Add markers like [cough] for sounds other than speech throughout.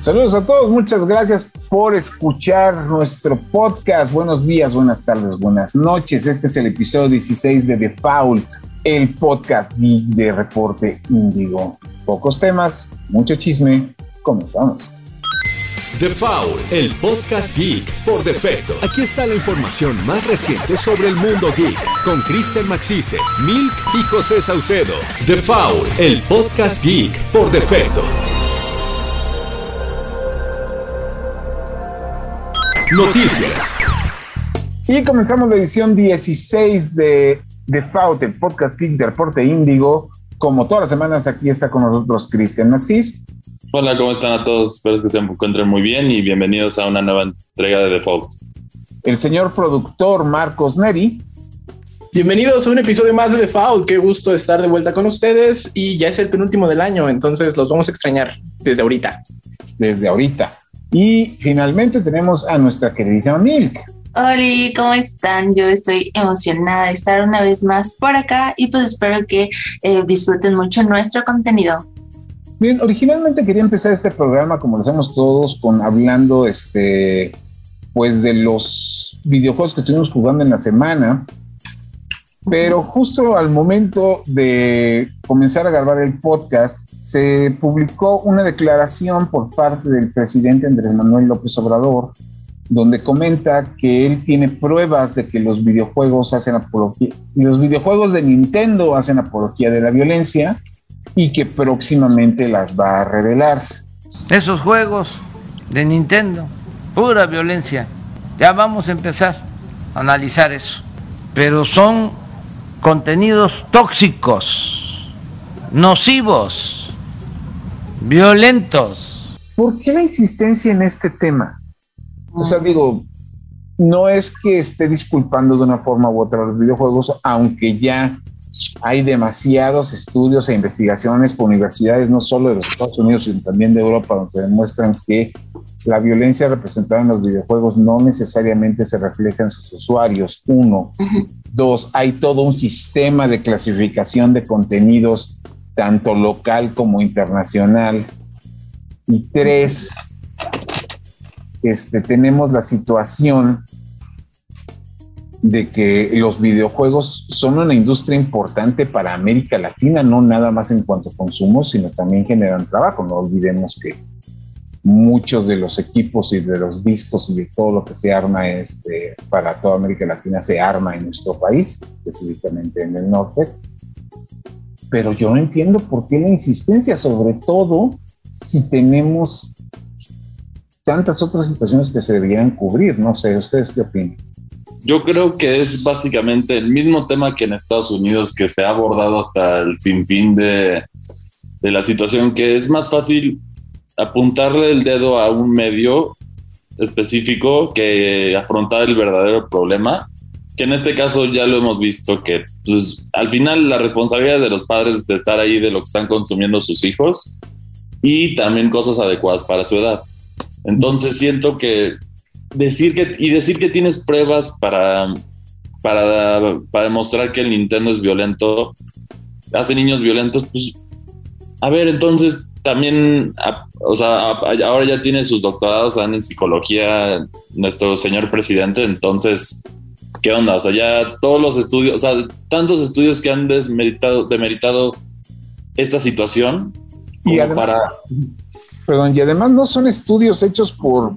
Saludos a todos, muchas gracias por escuchar nuestro podcast. Buenos días, buenas tardes, buenas noches. Este es el episodio 16 de Default, el podcast de Reporte Índigo. Pocos temas, mucho chisme. Comenzamos. The Foul, el podcast geek por defecto. Aquí está la información más reciente sobre el mundo geek con Kristen Maxise, Milk y José Saucedo. The Foul, el podcast geek por defecto. Noticias. Y comenzamos la edición 16 de The Foul, el podcast geek de Reporte Índigo. Como todas las semanas, aquí está con nosotros Kristen Maxis. Hola, ¿cómo están a todos? Espero que se encuentren muy bien y bienvenidos a una nueva entrega de Default. El señor productor Marcos Neri. Bienvenidos a un episodio más de Default. Qué gusto estar de vuelta con ustedes y ya es el penúltimo del año, entonces los vamos a extrañar desde ahorita. Desde ahorita. Y finalmente tenemos a nuestra queridísima Milk. Hola, ¿cómo están? Yo estoy emocionada de estar una vez más por acá y pues espero que eh, disfruten mucho nuestro contenido. Bien, originalmente quería empezar este programa, como lo hacemos todos, con hablando este, pues de los videojuegos que estuvimos jugando en la semana. Pero justo al momento de comenzar a grabar el podcast, se publicó una declaración por parte del presidente Andrés Manuel López Obrador, donde comenta que él tiene pruebas de que los videojuegos hacen apología, los videojuegos de Nintendo hacen apología de la violencia y que próximamente las va a revelar. Esos juegos de Nintendo, pura violencia. Ya vamos a empezar a analizar eso. Pero son contenidos tóxicos, nocivos, violentos. ¿Por qué la insistencia en este tema? O sea, digo, no es que esté disculpando de una forma u otra los videojuegos, aunque ya hay demasiados estudios e investigaciones por universidades, no solo de los Estados Unidos, sino también de Europa, donde se demuestran que la violencia representada en los videojuegos no necesariamente se refleja en sus usuarios. Uno. Dos, hay todo un sistema de clasificación de contenidos, tanto local como internacional. Y tres, este, tenemos la situación de que los videojuegos son una industria importante para América Latina, no nada más en cuanto a consumo, sino también generan trabajo. No olvidemos que muchos de los equipos y de los discos y de todo lo que se arma este, para toda América Latina se arma en nuestro país, específicamente en el norte. Pero yo no entiendo por qué la insistencia, sobre todo si tenemos tantas otras situaciones que se deberían cubrir. No sé, ¿ustedes qué opinan? Yo creo que es básicamente el mismo tema que en Estados Unidos, que se ha abordado hasta el sinfín de, de la situación, que es más fácil apuntarle el dedo a un medio específico que afrontar el verdadero problema, que en este caso ya lo hemos visto que pues, al final la responsabilidad de los padres de estar ahí de lo que están consumiendo sus hijos y también cosas adecuadas para su edad. Entonces siento que decir que y decir que tienes pruebas para para, para demostrar que el Nintendo es violento, hace niños violentos, pues a ver, entonces también, o sea, ahora ya tiene sus doctorados en psicología nuestro señor presidente, entonces, ¿qué onda? O sea, ya todos los estudios, o sea, tantos estudios que han desmeritado, demeritado esta situación. Y además, para... perdón, y además no son estudios hechos por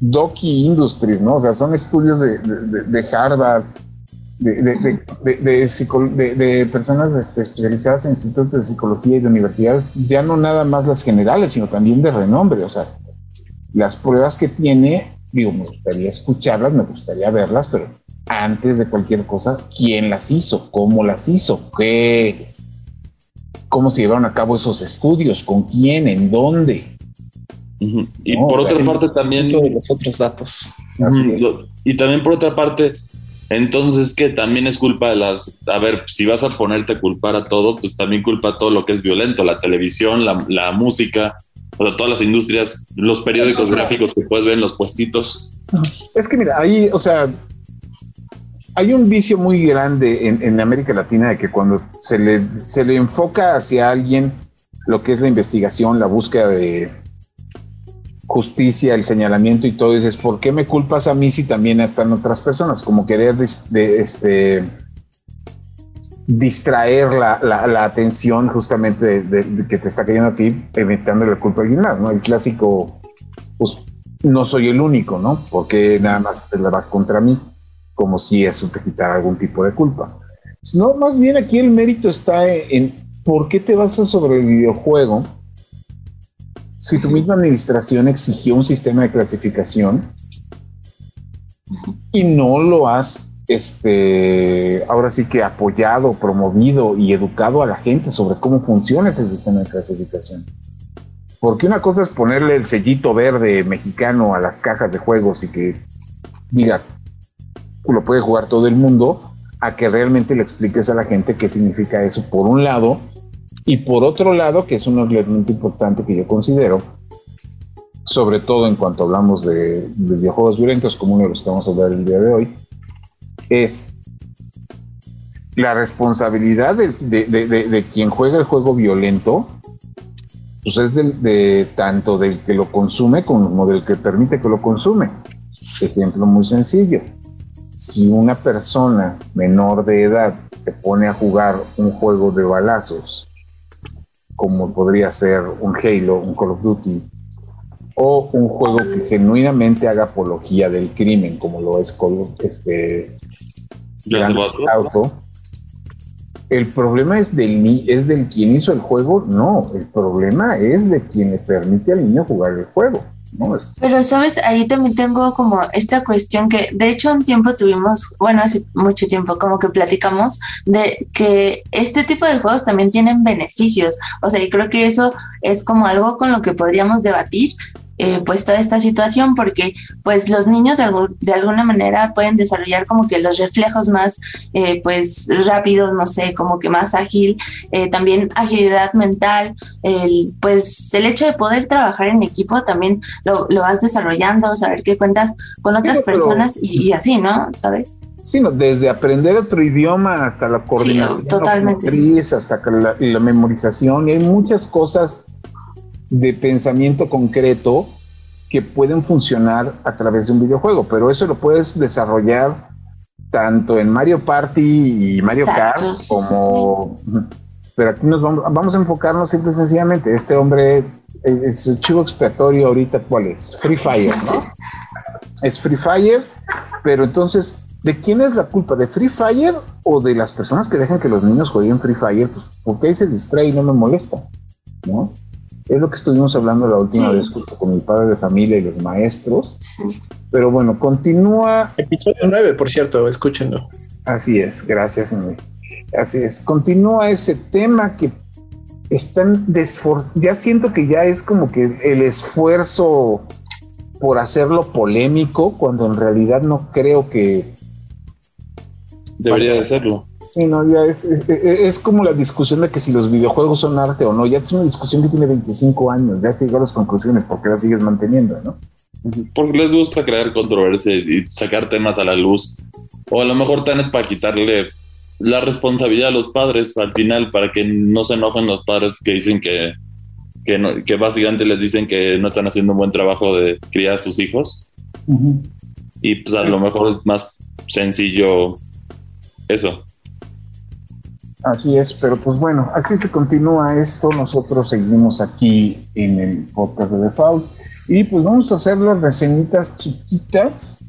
Doki Industries, ¿no? O sea, son estudios de, de, de Harvard, de, de, personas este, especializadas en institutos de psicología y de universidades, ya no nada más las generales, sino también de renombre. O sea, las pruebas que tiene, digo, me gustaría escucharlas, me gustaría verlas, pero antes de cualquier cosa, ¿quién las hizo? ¿Cómo las hizo? ¿Qué? ¿Cómo se llevaron a cabo esos estudios? ¿Con quién? ¿En dónde? Y por otra parte también... Los otros datos. Y también por otra parte, entonces, que también es culpa de las. A ver, si vas a ponerte a culpar a todo, pues también culpa a todo lo que es violento: la televisión, la, música, o sea, todas las industrias, los periódicos gráficos que puedes ver en los puestitos. Es que mira, ahí, o sea, hay un vicio muy grande en, en América Latina de que cuando se le, se le enfoca hacia alguien lo que es la investigación, la búsqueda de justicia, el señalamiento y todo, dices, ¿por qué me culpas a mí si también están otras personas? Como querer de, este, distraer la, atención justamente de, que te está cayendo a ti, evitando la culpa a alguien más, ¿no? El clásico, pues no soy el único, ¿no? Porque nada más te la vas contra mí, como si eso te quitara algún tipo de culpa. No, más bien aquí el mérito está en, por qué te basas sobre el videojuego si tu misma administración exigió un sistema de clasificación y no lo has este, ahora sí que apoyado, promovido y educado a la gente sobre cómo funciona ese sistema de clasificación. Porque una cosa es ponerle el sellito verde mexicano a las cajas de juegos y que diga, lo puede jugar todo el mundo, a que realmente le expliques a la gente qué significa eso por un lado, y por otro lado, que es un elemento importante que yo considero, sobre todo en cuanto hablamos de, de videojuegos violentos, como uno de los que vamos a hablar el día de hoy, es la responsabilidad de, quien juega el juego violento, pues es de, tanto del que lo consume como del que permite que lo consume. Ejemplo muy sencillo. Si una persona menor de edad se pone a jugar un juego de balazos, como podría ser un Halo, un Call of Duty, o un juego que genuinamente haga apología del crimen, como lo es Call of, este, Auto. El problema es del, es del quien hizo el juego, no, el problema es de quien le permite al niño jugar el juego. Pero sabes, ahí también tengo como esta cuestión que de hecho un tiempo tuvimos, bueno, hace mucho tiempo como que platicamos de que este tipo de juegos también tienen beneficios. O sea, y creo que eso es como algo con lo que podríamos debatir, eh, pues toda esta situación porque pues los niños de, alguna manera pueden desarrollar como que los reflejos más eh, pues rápidos, no sé, como que más ágil, eh, también agilidad mental, el, pues el hecho de poder trabajar en equipo también lo, vas desarrollando, saber qué cuentas con otras personas y, así, ¿no? ¿Sabes? Sí, desde aprender otro idioma hasta la coordinación, totalmente. hasta la, la memorización, y hay muchas cosas de pensamiento concreto que pueden funcionar a través de un videojuego, pero eso lo puedes desarrollar tanto en Mario Party y Mario Kart como... Pero aquí nos vamos, vamos a enfocarnos simple y sencillamente. Este hombre, su chivo expiatorio ahorita, ¿cuál es? Free Fire, ¿no? Es Free Fire, pero entonces, ¿de quién es la culpa? ¿De Free Fire o de las personas que dejan que los niños jueguen Free Fire? Pues porque ahí se distrae y no me molesta, ¿no? Es lo que estuvimos hablando la última vez con mi padre de familia y los maestros. Pero bueno, continúa. Episodio 9, por cierto, escúchenlo. Así es, gracias. Así es. Continúa ese tema que están ya siento que ya es como que el esfuerzo por hacerlo polémico, cuando en realidad no creo que debería de serlo. Sí, no, ya es, es, como la discusión de que si los videojuegos son arte o no. Ya es una discusión que tiene 25 años. Ya se llegó a las conclusiones porque la sigues manteniendo, ¿no? Porque les gusta crear controversia y sacar temas a la luz. O a lo mejor tan es para quitarle la responsabilidad a los padres al final, para que no se enojen los padres que dicen que, que, que básicamente les dicen que no están haciendo un buen trabajo de criar a sus hijos. Y pues a lo mejor es más sencillo eso. Así es, pero pues bueno, así se continúa esto. Nosotros seguimos aquí en el podcast de Default y pues vamos a hacer las reseñitas chiquitas,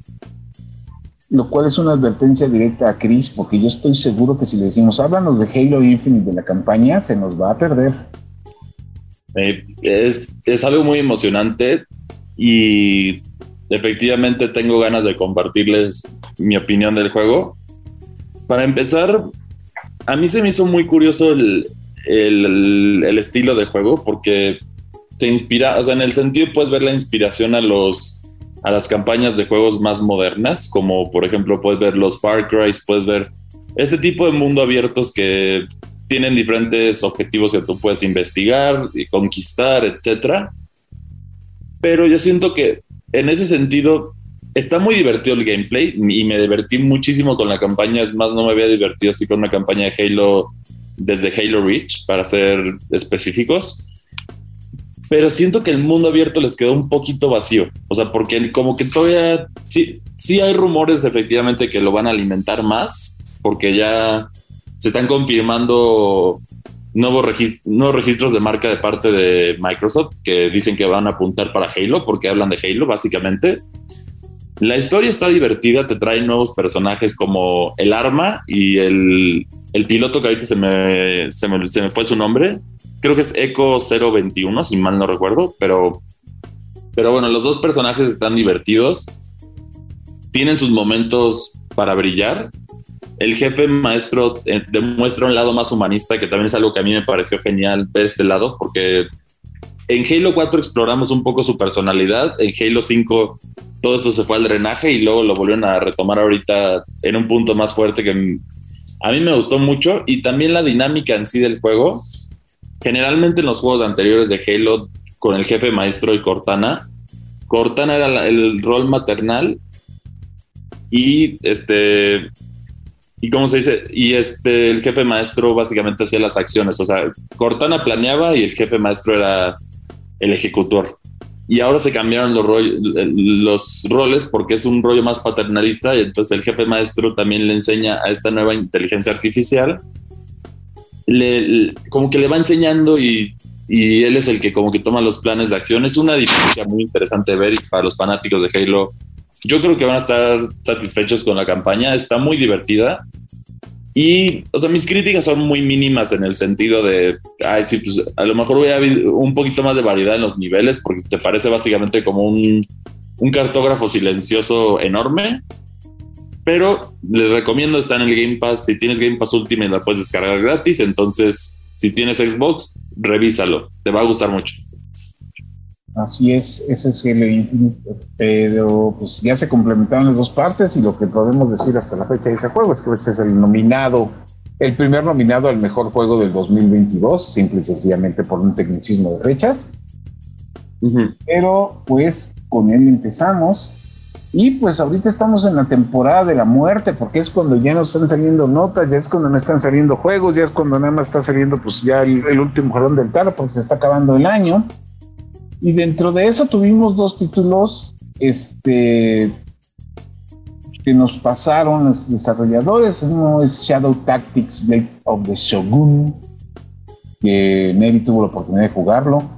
lo cual es una advertencia directa a Chris, porque yo estoy seguro que si le decimos háblanos de Halo Infinite de la campaña, se nos va a perder. Eh, es, es algo muy emocionante y efectivamente tengo ganas de compartirles mi opinión del juego. Para empezar, a mí se me hizo muy curioso el, estilo de juego porque te inspira, o sea, en el sentido puedes ver la inspiración a los a las campañas de juegos más modernas, como por ejemplo puedes ver los Far Cry, puedes ver este tipo de mundo abiertos que tienen diferentes objetivos que tú puedes investigar y conquistar, etcétera. Pero yo siento que en ese sentido está muy divertido el gameplay y me divertí muchísimo con la campaña. Es más, no me había divertido así con una campaña de Halo desde Halo Reach, para ser específicos. pero siento que el mundo abierto les quedó un poquito vacío. O sea, porque como que todavía sí, sí hay rumores efectivamente que lo van a alimentar más, porque ya se están confirmando nuevos, nuevos registros de marca de parte de Microsoft que dicen que van a apuntar para Halo, porque hablan de Halo básicamente. La historia está divertida, te trae nuevos personajes como el arma y el, el piloto que ahorita se me, se me, se me fue su nombre, creo que es Echo 021, si mal no recuerdo, pero, pero bueno, los dos personajes están divertidos, tienen sus momentos para brillar. El jefe maestro eh, demuestra un lado más humanista, que también es algo que a mí me pareció genial ver este lado, porque en Halo 4 exploramos un poco su personalidad, en Halo 5 todo eso se fue al drenaje y luego lo volvieron a retomar ahorita en un punto más fuerte que a mí me gustó mucho. Y también la dinámica en sí del juego. Generalmente en los juegos anteriores de Halo, con el jefe maestro y Cortana, Cortana era el rol maternal y este y cómo se dice y este el jefe maestro básicamente hacía las acciones. O sea Cortana planeaba y el jefe maestro era el ejecutor y ahora se cambiaron los, los roles porque es un rollo más paternalista y entonces el jefe maestro también le enseña a esta nueva inteligencia artificial le, como que le va enseñando y, y, él es el que como que toma los planes de acción. Es una diferencia muy interesante ver y para los fanáticos de Halo. Yo creo que van a estar satisfechos con la campaña. Está muy divertida. Y, o sea, mis críticas son muy mínimas en el sentido de, ay, sí, pues a lo mejor voy a ver un poquito más de variedad en los niveles porque te parece básicamente como un, un cartógrafo silencioso enorme pero les recomiendo, está en el Game Pass. Si tienes Game Pass Ultimate, la puedes descargar gratis. Entonces, si tienes Xbox, revísalo. Te va a gustar mucho. Así es, ese es el Infinite. Pero pues ya se complementaron las dos partes y lo que podemos decir hasta la fecha de ese juego es que ese es el nominado, el primer nominado al mejor juego del 2022, simple y sencillamente por un tecnicismo de fechas. Pero pues con él empezamos y pues ahorita estamos en la temporada de la muerte, porque es cuando ya no están saliendo notas, ya es cuando no están saliendo juegos, ya es cuando nada más está saliendo pues ya el, último jalón del tarro, porque se está acabando el año. Y dentro de eso tuvimos dos títulos este, que nos pasaron los desarrolladores. Uno es Shadow Tactics Blades of the Shogun, que Neri tuvo la oportunidad de jugarlo.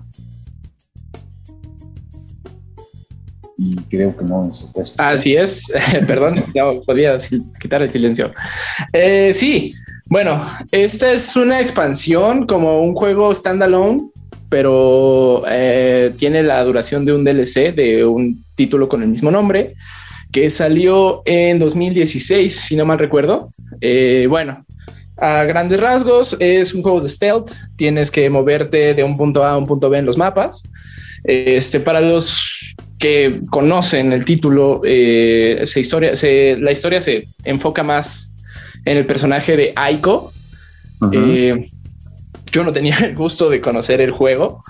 y creo que no nos está Así es, [laughs] perdón, ya podía quitar el silencio. Eh, sí, bueno, esta es una expansión como un juego standalone, pero eh, tiene la duración de un DLC de un título con el mismo nombre que salió en 2016, si no mal recuerdo. Eh, bueno, a grandes rasgos es un juego de stealth, tienes que moverte de un punto A a un punto B en los mapas. Este, para los que conocen el título, eh, historia, la historia se enfoca más en el personaje de Aiko. Eh, yo no tenía [laughs] el gusto de conocer el juego.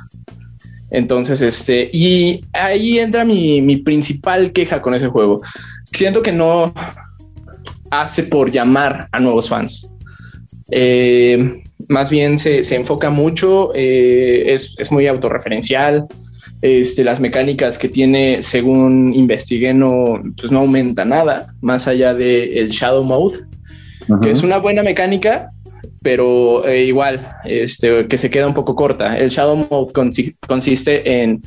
Entonces, este, y ahí entra mi, principal queja con ese juego. Siento que no hace por llamar a nuevos fans. Eh, más bien se, enfoca mucho, es, es, muy autorreferencial. Este, las mecánicas que tiene, según investigué, no, pues no aumenta nada más allá del el Shadow Mode, que es una buena mecánica, pero eh, igual, este, que se queda un poco corta. El Shadow Mode consiste en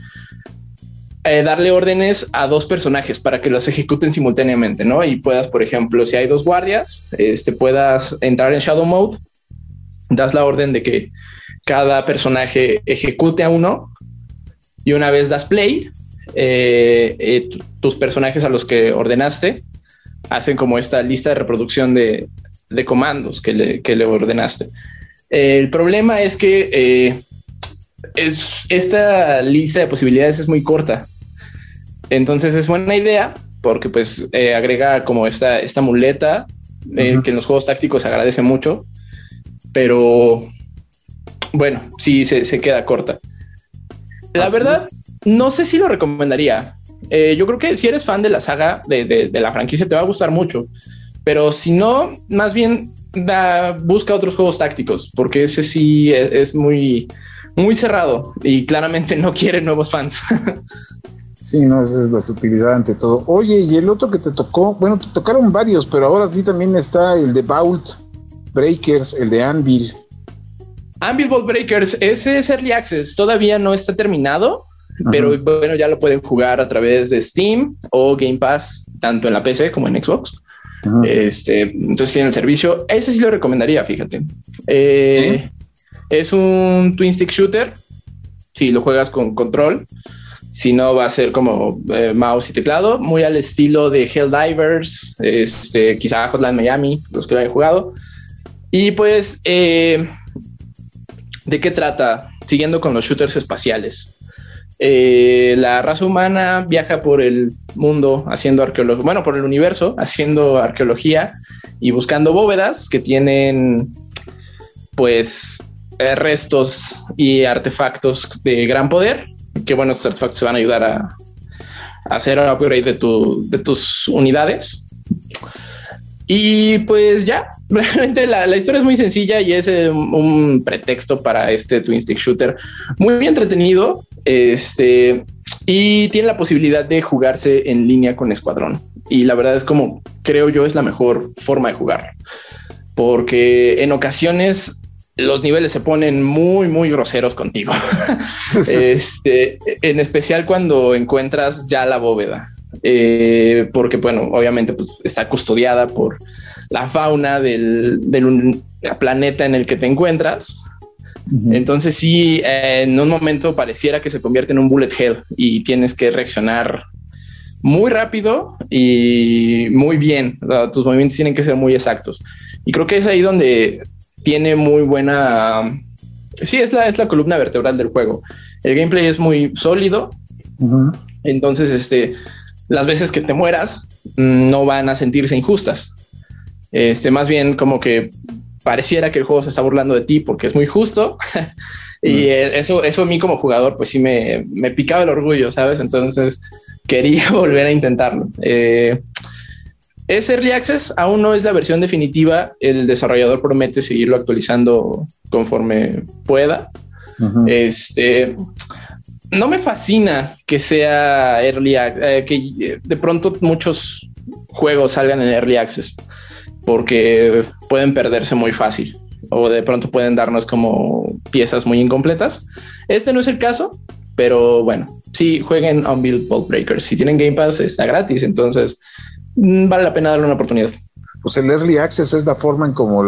eh, darle órdenes a dos personajes para que los ejecuten simultáneamente, ¿no? Y puedas, por ejemplo, si hay dos guardias, este, puedas entrar en Shadow Mode, das la orden de que cada personaje ejecute a uno y una vez das play, eh, tus personajes a los que ordenaste hacen como esta lista de reproducción de, comandos que le, ordenaste. el problema es que eh, es, esta lista de posibilidades es muy corta. Entonces es buena idea porque pues agrega como esta, esta muleta que en los juegos tácticos se agradece mucho, pero bueno, sí se queda corta. La verdad, no sé si lo recomendaría. Eh, yo creo que si eres fan de la saga de, la franquicia, te va a gustar mucho. Pero si no, más bien busca otros juegos tácticos, porque ese sí es, muy, muy cerrado y claramente no quiere nuevos fans. [laughs] Sí, no, esa es la sutilidad ante todo. Oye, y el otro que te tocó, bueno, te tocaron varios, pero ahora sí también está el de Vault Breakers, el de Anvil. Anvil Vault Breakers, ese es Early Access, todavía no está terminado, pero bueno, ya lo pueden jugar a través de Steam o Game Pass, tanto en la PC como en Xbox. Este, entonces tiene el servicio. Ese sí lo recomendaría, fíjate. Eh, es un twin stick shooter. Si lo juegas con control, si no, va a ser como eh, mouse y teclado, muy al estilo de Helldivers, este, quizá Hotline Miami, los que lo hayan jugado. Y pues, eh, ¿de qué trata? Siguiendo con los shooters espaciales. Eh, la raza humana viaja por el mundo haciendo arqueología, bueno, por el universo, haciendo arqueología y buscando bóvedas que tienen, pues, restos y artefactos de gran poder qué buenos artefactos se van a ayudar a, hacer el upgrade de, de tus unidades. Y pues ya, [laughs] realmente la, historia es muy sencilla y es eh, un pretexto para este twin stick shooter muy entretenido. Este y tiene la posibilidad de jugarse en línea con Escuadrón. Y la verdad es como creo yo es la mejor forma de jugar, porque en ocasiones los niveles se ponen muy, muy groseros contigo. [laughs] este, en especial cuando encuentras ya la bóveda, eh, porque, bueno, obviamente pues, está custodiada por la fauna del, planeta en el que te encuentras. Entonces, sí, en un momento pareciera que se convierte en un bullet hell y tienes que reaccionar muy rápido y muy bien. Tus movimientos tienen que ser muy exactos. Y creo que es ahí donde tiene muy buena. Sí, es la, es la columna vertebral del juego. El gameplay es muy sólido. Entonces, este, las veces que te mueras mm, no van a sentirse injustas. Este, más bien como que pareciera que el juego se está burlando de ti porque es muy justo. [laughs] y eh, eso, eso a mí como jugador, pues sí me, me picaba el orgullo, ¿sabes? Entonces quería [laughs] volver a intentarlo. Eh, es Early Access, aún no es la versión definitiva. El desarrollador promete seguirlo actualizando conforme pueda. Este no me fascina que sea Early eh, que de pronto muchos juegos salgan en Early Access porque pueden perderse muy fácil o de pronto pueden darnos como piezas muy incompletas. Este no es el caso, pero bueno, sí jueguen Unbuild Ball Breakers. Si tienen Game Pass, está gratis. Entonces, Mm, vale la pena darle una oportunidad. Pues el early access es la forma en como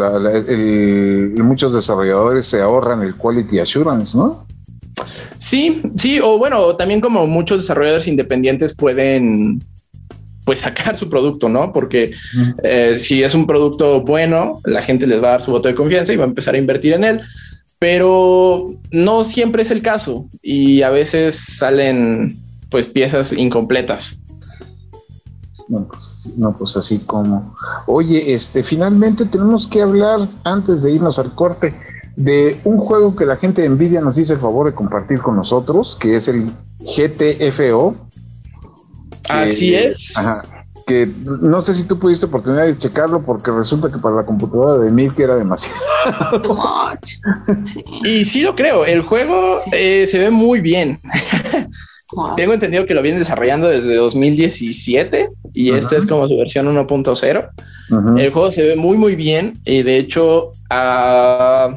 muchos desarrolladores se ahorran el quality assurance, ¿no? Sí, sí, o bueno, también como muchos desarrolladores independientes pueden pues sacar su producto, ¿no? Porque eh, si es un producto bueno, la gente les va a dar su voto de confianza y va a empezar a invertir en él, pero no siempre es el caso y a veces salen pues piezas incompletas. No pues, así, no, pues así como. Oye, este, finalmente tenemos que hablar, antes de irnos al corte, de un juego que la gente de Nvidia nos hizo el favor de compartir con nosotros, que es el GTFO. Así es. que no sé si tú pudiste oportunidad de checarlo porque resulta que para la computadora de Milk era demasiado. Y sí lo creo, el juego eh, se ve muy bien. Tengo entendido que lo vienen desarrollando desde 2017 y esta es como su versión 1.0. El juego se ve muy, muy bien y de hecho ah,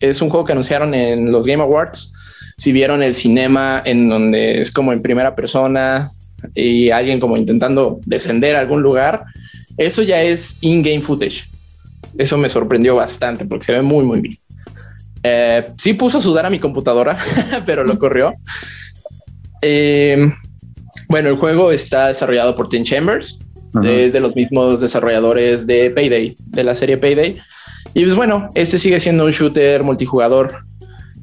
es un juego que anunciaron en los Game Awards. Si vieron el cinema en donde es como en primera persona y alguien como intentando descender a algún lugar, eso ya es in-game footage. Eso me sorprendió bastante porque se ve muy, muy bien. Eh, sí puso a sudar a mi computadora, [laughs] pero lo corrió. Eh, bueno, el juego está desarrollado por Team Chambers, es de los mismos desarrolladores de Payday, de la serie Payday. Y pues bueno, este sigue siendo un shooter multijugador,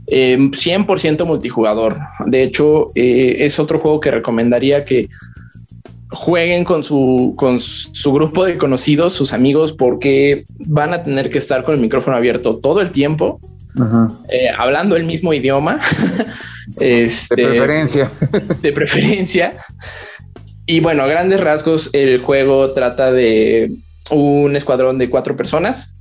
100% eh, multijugador. De hecho, eh, es otro juego que recomendaría que jueguen con su, con su grupo de conocidos, sus amigos, porque van a tener que estar con el micrófono abierto todo el tiempo eh, hablando el mismo idioma. [laughs] este, de preferencia. De preferencia. Y bueno, a grandes rasgos, el juego trata de un escuadrón de cuatro personas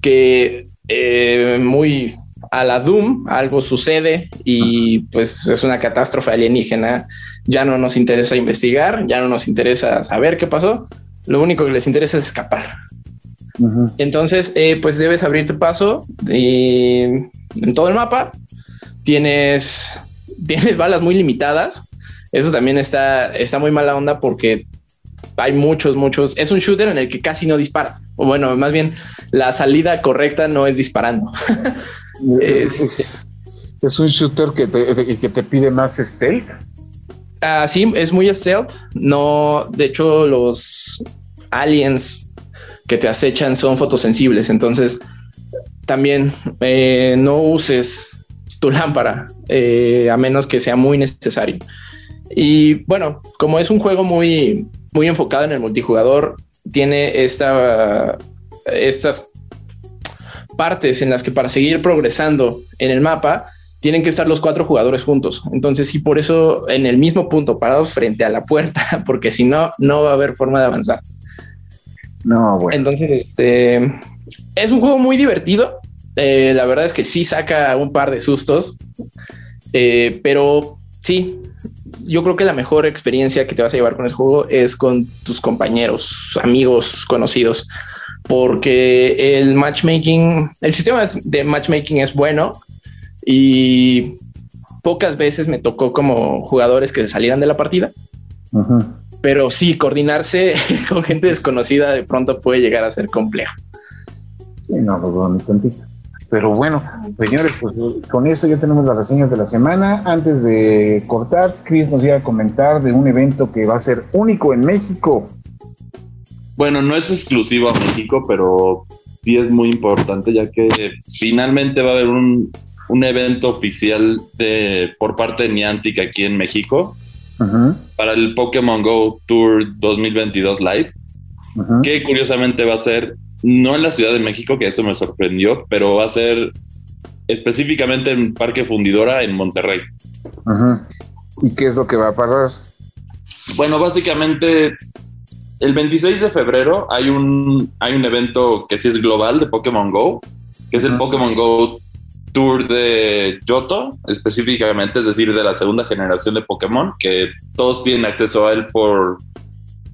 que eh, muy a la Doom, algo sucede y pues es una catástrofe alienígena. Ya no nos interesa investigar, ya no nos interesa saber qué pasó. Lo único que les interesa es escapar. Entonces, eh, pues debes abrirte paso y en todo el mapa. Tienes, [laughs] tienes balas muy limitadas. Eso también está, está muy mala onda porque hay muchos, muchos. Es un shooter en el que casi no disparas. O bueno, más bien la salida correcta no es disparando. [laughs] [laughs] es, un shooter que te, que te pide más stealth. Ah, sí, es muy stealth. No, de hecho, los aliens que te acechan son fotosensibles. Entonces, también eh, no uses tu [laughs] lámpara eh, a menos que sea muy necesario. Y bueno, como es un juego muy, muy enfocado en el multijugador, tiene esta, estas partes en las que para seguir progresando en el mapa tienen que estar los cuatro jugadores juntos. Entonces, sí, por eso en el mismo punto, parados frente a la puerta, [laughs] porque si no, no va a haber forma de avanzar. No, bueno. Entonces, este es un juego muy divertido. Eh, la verdad es que sí saca un par de sustos, eh, pero sí, yo creo que la mejor experiencia que te vas a llevar con ese juego es con tus compañeros, amigos, conocidos porque el matchmaking, el sistema de matchmaking es bueno y pocas veces me tocó como jugadores que salieran de la partida. Pero sí, coordinarse [laughs] con gente desconocida de pronto puede llegar a ser complejo. Sí, no, pues Pero bueno, señores, pues con eso ya tenemos las reseñas de la semana. Antes de cortar, Chris nos iba a comentar de un evento que va a ser único en México. Bueno, no es exclusivo a México, pero sí es muy importante, ya que finalmente va a haber un, evento oficial de, por parte de Niantic aquí en México para el Pokémon Go Tour 2022 Live, que curiosamente va a ser no en la Ciudad de México, que eso me sorprendió, pero va a ser específicamente en Parque Fundidora en Monterrey. ¿Y qué es lo que va a pasar? Bueno, básicamente el 26 de febrero hay un, hay un evento que sí es global de Pokémon Go, que es el Pokémon Go Tour de Yoto, específicamente, es decir, de la segunda generación de Pokémon, que todos tienen acceso a él por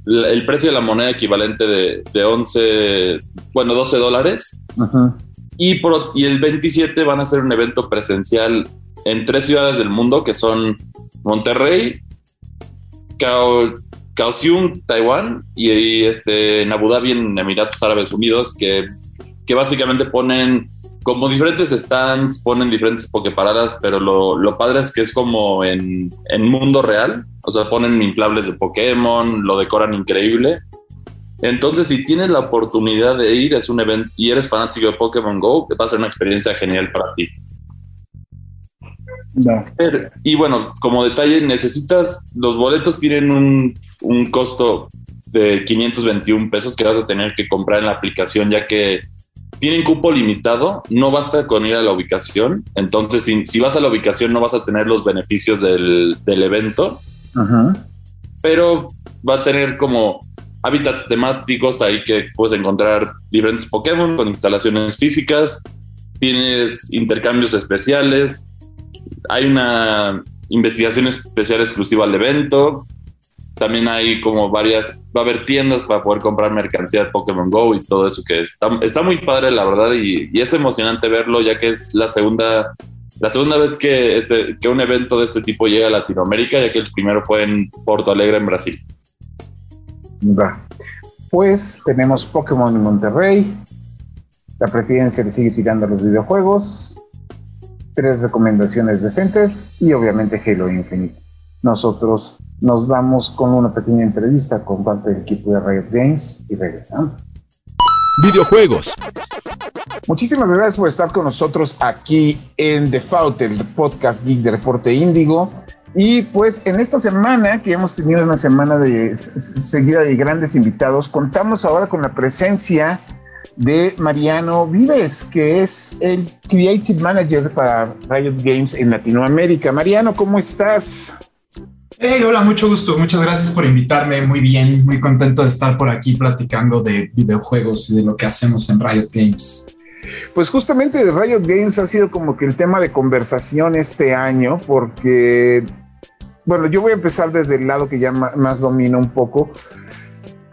el precio de la moneda equivalente de, de 11, bueno, 12 dólares. Y, por, y el 27 van a hacer un evento presencial en tres ciudades del mundo, que son Monterrey, Cao, Kaohsiung, Taiwán, y, este, en Abu Dhabi, en Emiratos Árabes Unidos, que, que básicamente ponen como diferentes stands, ponen diferentes pokeparadas, pero lo, lo padre es que es como en, en mundo real, o sea, ponen inflables de Pokémon, lo decoran increíble. Entonces, si tienes la oportunidad de ir, es un evento y eres fanático de Pokémon Go, va a ser una experiencia genial para ti y bueno, como detalle, necesitas, los boletos tienen un, un, costo de 521 pesos que vas a tener que comprar en la aplicación, ya que tienen cupo limitado, no basta con ir a la ubicación, entonces si, si vas a la ubicación no vas a tener los beneficios del, del evento, pero va a tener como hábitats temáticos ahí que puedes encontrar diferentes Pokémon con instalaciones físicas, tienes intercambios especiales, hay una investigación especial exclusiva al evento. También hay como varias, va a haber tiendas para poder comprar mercancía de Pokémon Go y todo eso que está, está muy padre, la verdad, y, es emocionante verlo, ya que es la segunda, la segunda vez que, este, que un evento de este tipo llega a Latinoamérica, ya que el primero fue en Porto Alegre, en Brasil. Pues tenemos Pokémon en Monterrey, la presidencia le sigue tirando los videojuegos, tres recomendaciones decentes y obviamente Halo Infinite. Nosotros nos vamos con una pequeña entrevista con parte del equipo de Riot Games y regresamos. Videojuegos. Muchísimas gracias por estar con nosotros aquí en Default, el podcast geek de Reporte Índigo. Y pues en esta semana, que hemos tenido una semana de seguida de grandes invitados, contamos ahora con la presencia de Mariano Vives, que es el Creative Manager para Riot Games en Latinoamérica. Mariano, ¿cómo estás? Hey, hola, mucho gusto. Muchas gracias por invitarme. Muy bien, muy contento de estar por aquí platicando de videojuegos y de lo que hacemos en Riot Games. Pues justamente Riot Games ha sido como que el tema de conversación este año, porque, bueno, yo voy a empezar desde el lado que ya más domino un poco.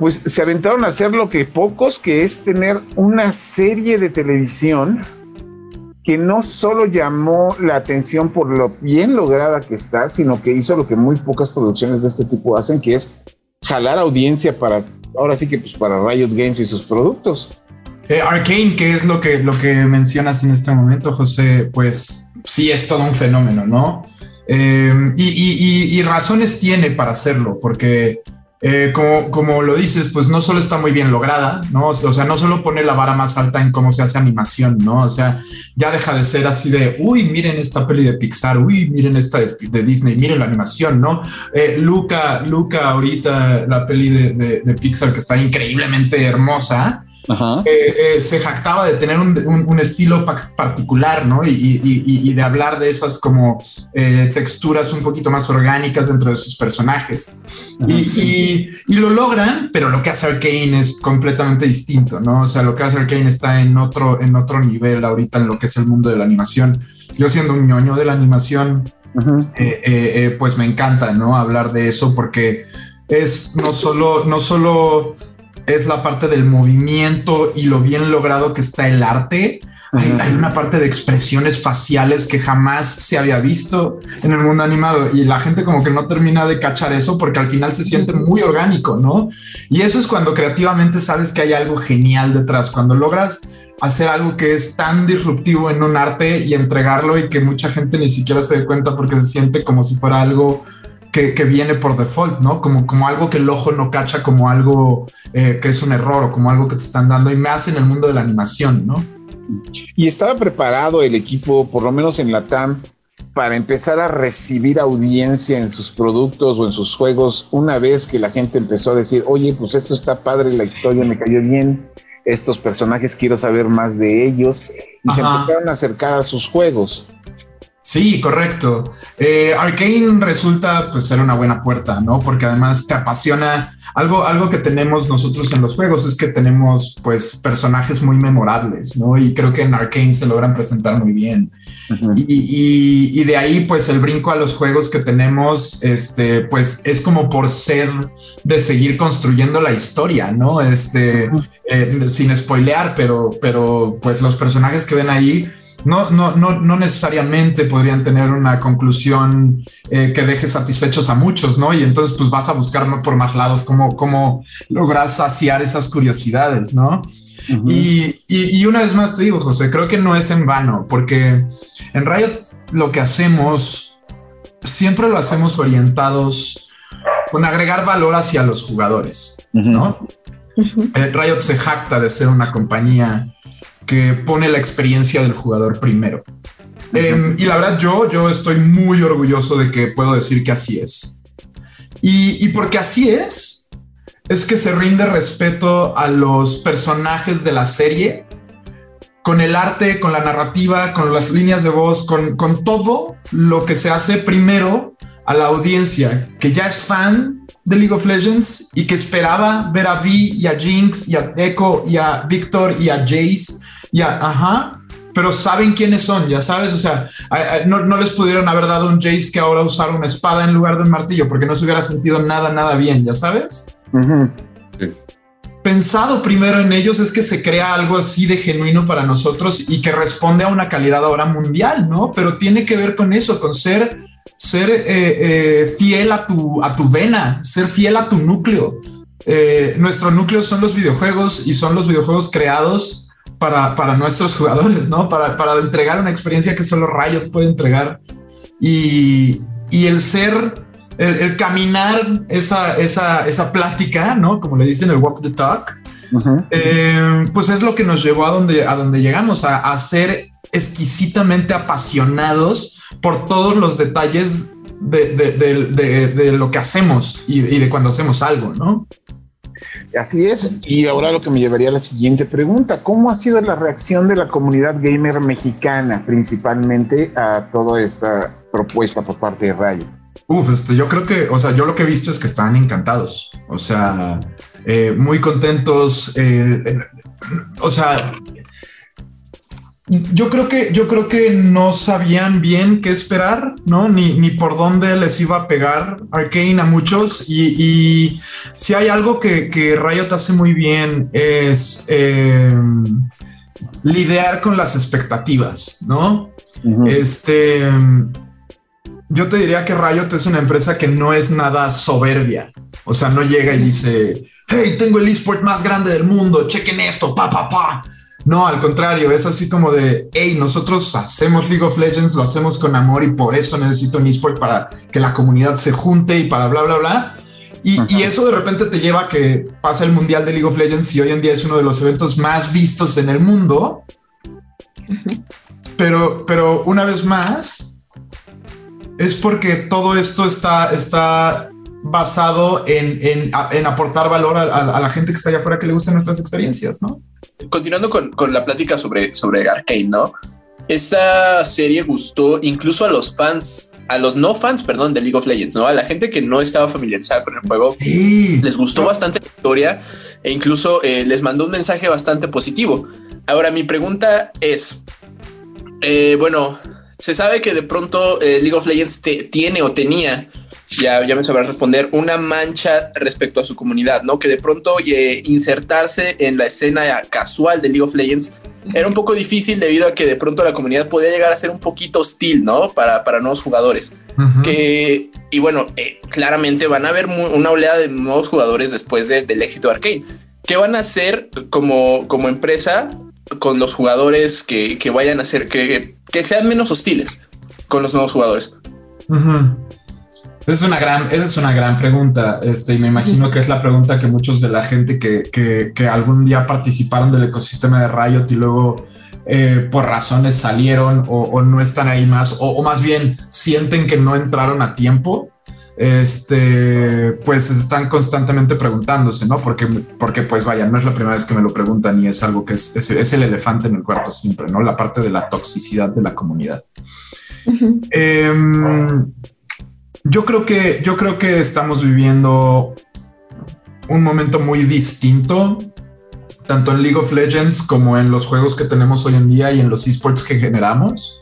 Pues se aventaron a hacer lo que pocos, que es tener una serie de televisión que no solo llamó la atención por lo bien lograda que está, sino que hizo lo que muy pocas producciones de este tipo hacen, que es jalar audiencia para, ahora sí que pues para Riot Games y sus productos. Eh, Arcane, que es lo que, lo que mencionas en este momento, José, pues sí es todo un fenómeno, ¿no? Eh, y, razones tiene para hacerlo, porque eh, como, como, lo dices, pues no solo está muy bien lograda, ¿no? O sea, no solo pone la vara más alta en cómo se hace animación, ¿no? O sea, ya deja de ser así de, uy, miren esta peli de Pixar, uy, miren esta de, Disney, miren la animación, ¿no? Eh, Luca, Luca, ahorita la peli de, de Pixar que está increíblemente hermosa, eh, eh, se jactaba de tener un, estilo particular, ¿no? Y, de hablar de esas como eh, texturas un poquito más orgánicas dentro de sus personajes. y, lo logran, pero lo que hace Arkane es completamente distinto, ¿no? O sea, lo que hace Arkane está en otro, en otro nivel ahorita en lo que es el mundo de la animación. Yo siendo un ñoño de la animación, pues me encanta, ¿no? Hablar de eso porque es no solo, no solo es la parte del movimiento y lo bien logrado que está el arte. Hay, una parte de expresiones faciales que jamás se había visto en el mundo animado y la gente como que no termina de cachar eso porque al final se siente muy orgánico, ¿no? Y eso es cuando creativamente sabes que hay algo genial detrás, cuando logras hacer algo que es tan disruptivo en un arte y entregarlo y que mucha gente ni siquiera se dé cuenta porque se siente como si fuera algo que, viene por default, ¿no? Como, como algo que el ojo no cacha como algo eh, que es un error o como algo que te están dando y me hace en el mundo de la animación, ¿no? Y estaba preparado el equipo, por lo menos en la TAM, para empezar a recibir audiencia en sus productos o en sus juegos una vez que la gente empezó a decir, oye, pues esto está padre, la historia me cayó bien, estos personajes quiero saber más de ellos, y se empezaron a acercar a sus juegos. Sí, correcto. Eh, Arcane resulta pues ser una buena puerta, ¿no? Porque además te apasiona algo, algo que tenemos nosotros en los juegos es que tenemos pues personajes muy memorables, ¿no? Y creo que en Arcane se logran presentar muy bien. y, de ahí pues el brinco a los juegos que tenemos, este, pues es como por ser de seguir construyendo la historia, ¿no? Este, eh, sin spoilear, pero, pero pues los personajes que ven ahí no, no, no, no necesariamente podrían tener una conclusión eh, que deje satisfechos a muchos, ¿no? Y entonces pues vas a buscar por más lados cómo, cómo logras saciar esas curiosidades, ¿no? y, una vez más te digo, José, creo que no es en vano, porque en Riot lo que hacemos, siempre lo hacemos orientados con agregar valor hacia los jugadores, ¿no? Eh, Riot se jacta de ser una compañía que pone la experiencia del jugador primero. Em, y la verdad, yo, yo estoy muy orgulloso de que puedo decir que así es. Y, y porque así es, es que se rinde respeto a los personajes de la serie, con el arte, con la narrativa, con las líneas de voz, con, con todo lo que se hace primero a la audiencia, que ya es fan de League of Legends y que esperaba ver a Vi y a Jinx y a Echo y a Victor y a Jace ya, ajá, pero saben quiénes son, ya sabes, o sea, no, les pudieron haber dado un Jace que ahora usara una espada en lugar de un martillo, porque no se hubiera sentido nada, nada bien, ya sabes. Pensado primero en ellos es que se crea algo así de genuino para nosotros y que responde a una calidad ahora mundial, ¿no? Pero tiene que ver con eso, con ser, ser eh, eh, fiel a tu, a tu vena, ser fiel a tu núcleo. Eh, nuestro núcleo son los videojuegos y son los videojuegos creados para, nuestros jugadores, ¿no? Para, para, entregar una experiencia que solo Riot puede entregar. Y, y el ser, el, caminar esa, esa, esa, plática, ¿no? Como le dicen, el walk the talk, eh, pues es lo que nos llevó a donde, a donde llegamos, a, a ser exquisitamente apasionados por todos los detalles de, de, de, de lo que hacemos y, y, de cuando hacemos algo, ¿no? Así es. Y ahora lo que me llevaría a la siguiente pregunta. ¿Cómo ha sido la reacción de la comunidad gamer mexicana principalmente a toda esta propuesta por parte de Rayo? Uf, este, yo creo que, o sea, yo lo que he visto es que están encantados. O sea, eh, muy contentos. Eh, o sea, yo creo que yo creo que no sabían bien qué esperar, ¿no? Ni, ni por dónde les iba a pegar Arkane a muchos. Y, si hay algo que, que, Riot hace muy bien es eh, lidiar con las expectativas, ¿no? Este yo te diría que Riot es una empresa que no es nada soberbia. O sea, no llega y dice, hey, tengo el eSport más grande del mundo, chequen esto, pa, pa, pa. No, al contrario, es así como de, hey, nosotros hacemos League of Legends, lo hacemos con amor y por eso necesito un eSport para que la comunidad se junte y para bla, bla, bla. Y, eso de repente te lleva a que pasa el Mundial de League of Legends y hoy en día es uno de los eventos más vistos en el mundo. Pero, pero una vez más, es porque todo esto está, está basado en, aportar valor a, la gente que está allá afuera que le gustan nuestras experiencias, ¿no? Continuando con, la plática sobre, sobre Arcane, ¿no? Esta serie gustó incluso a los fans, a los no fans, perdón, de League of Legends, ¿no? A la gente que no estaba familiarizada con el juego, les gustó bastante la historia e incluso eh, les mandó un mensaje bastante positivo. Ahora, mi pregunta es, eh, bueno, se sabe que de pronto eh, League of Legends tiene o tenía ya, ya me sabrás responder, una mancha respecto a su comunidad, ¿no? Que de pronto eh, insertarse en la escena casual de League of Legends era un poco difícil debido a que de pronto la comunidad podía llegar a ser un poquito hostil, ¿no? Para, para nuevos jugadores. que, y bueno, eh, claramente van a haber una oleada de nuevos jugadores después del éxito de Arkane. ¿Qué van a hacer como, como empresa con los jugadores que, que vayan a ser, que, que, sean menos hostiles con los nuevos jugadores? Esa es una gran, esa es una gran pregunta. Este, y me imagino que es la pregunta que muchos de la gente que, que, que algún día participaron del ecosistema de Riot y luego eh, por razones salieron o, no están ahí más, o, más bien sienten que no entraron a tiempo, este, pues están constantemente preguntándose, ¿no? Porque, porque pues vaya, no es la primera vez que me lo preguntan y es algo que es, es, el elefante en el cuarto siempre, ¿no? La parte de la toxicidad de la comunidad. Yo creo que, yo creo que estamos viviendo un momento muy distinto, tanto en League of Legends como en los juegos que tenemos hoy en día y en los esports que generamos.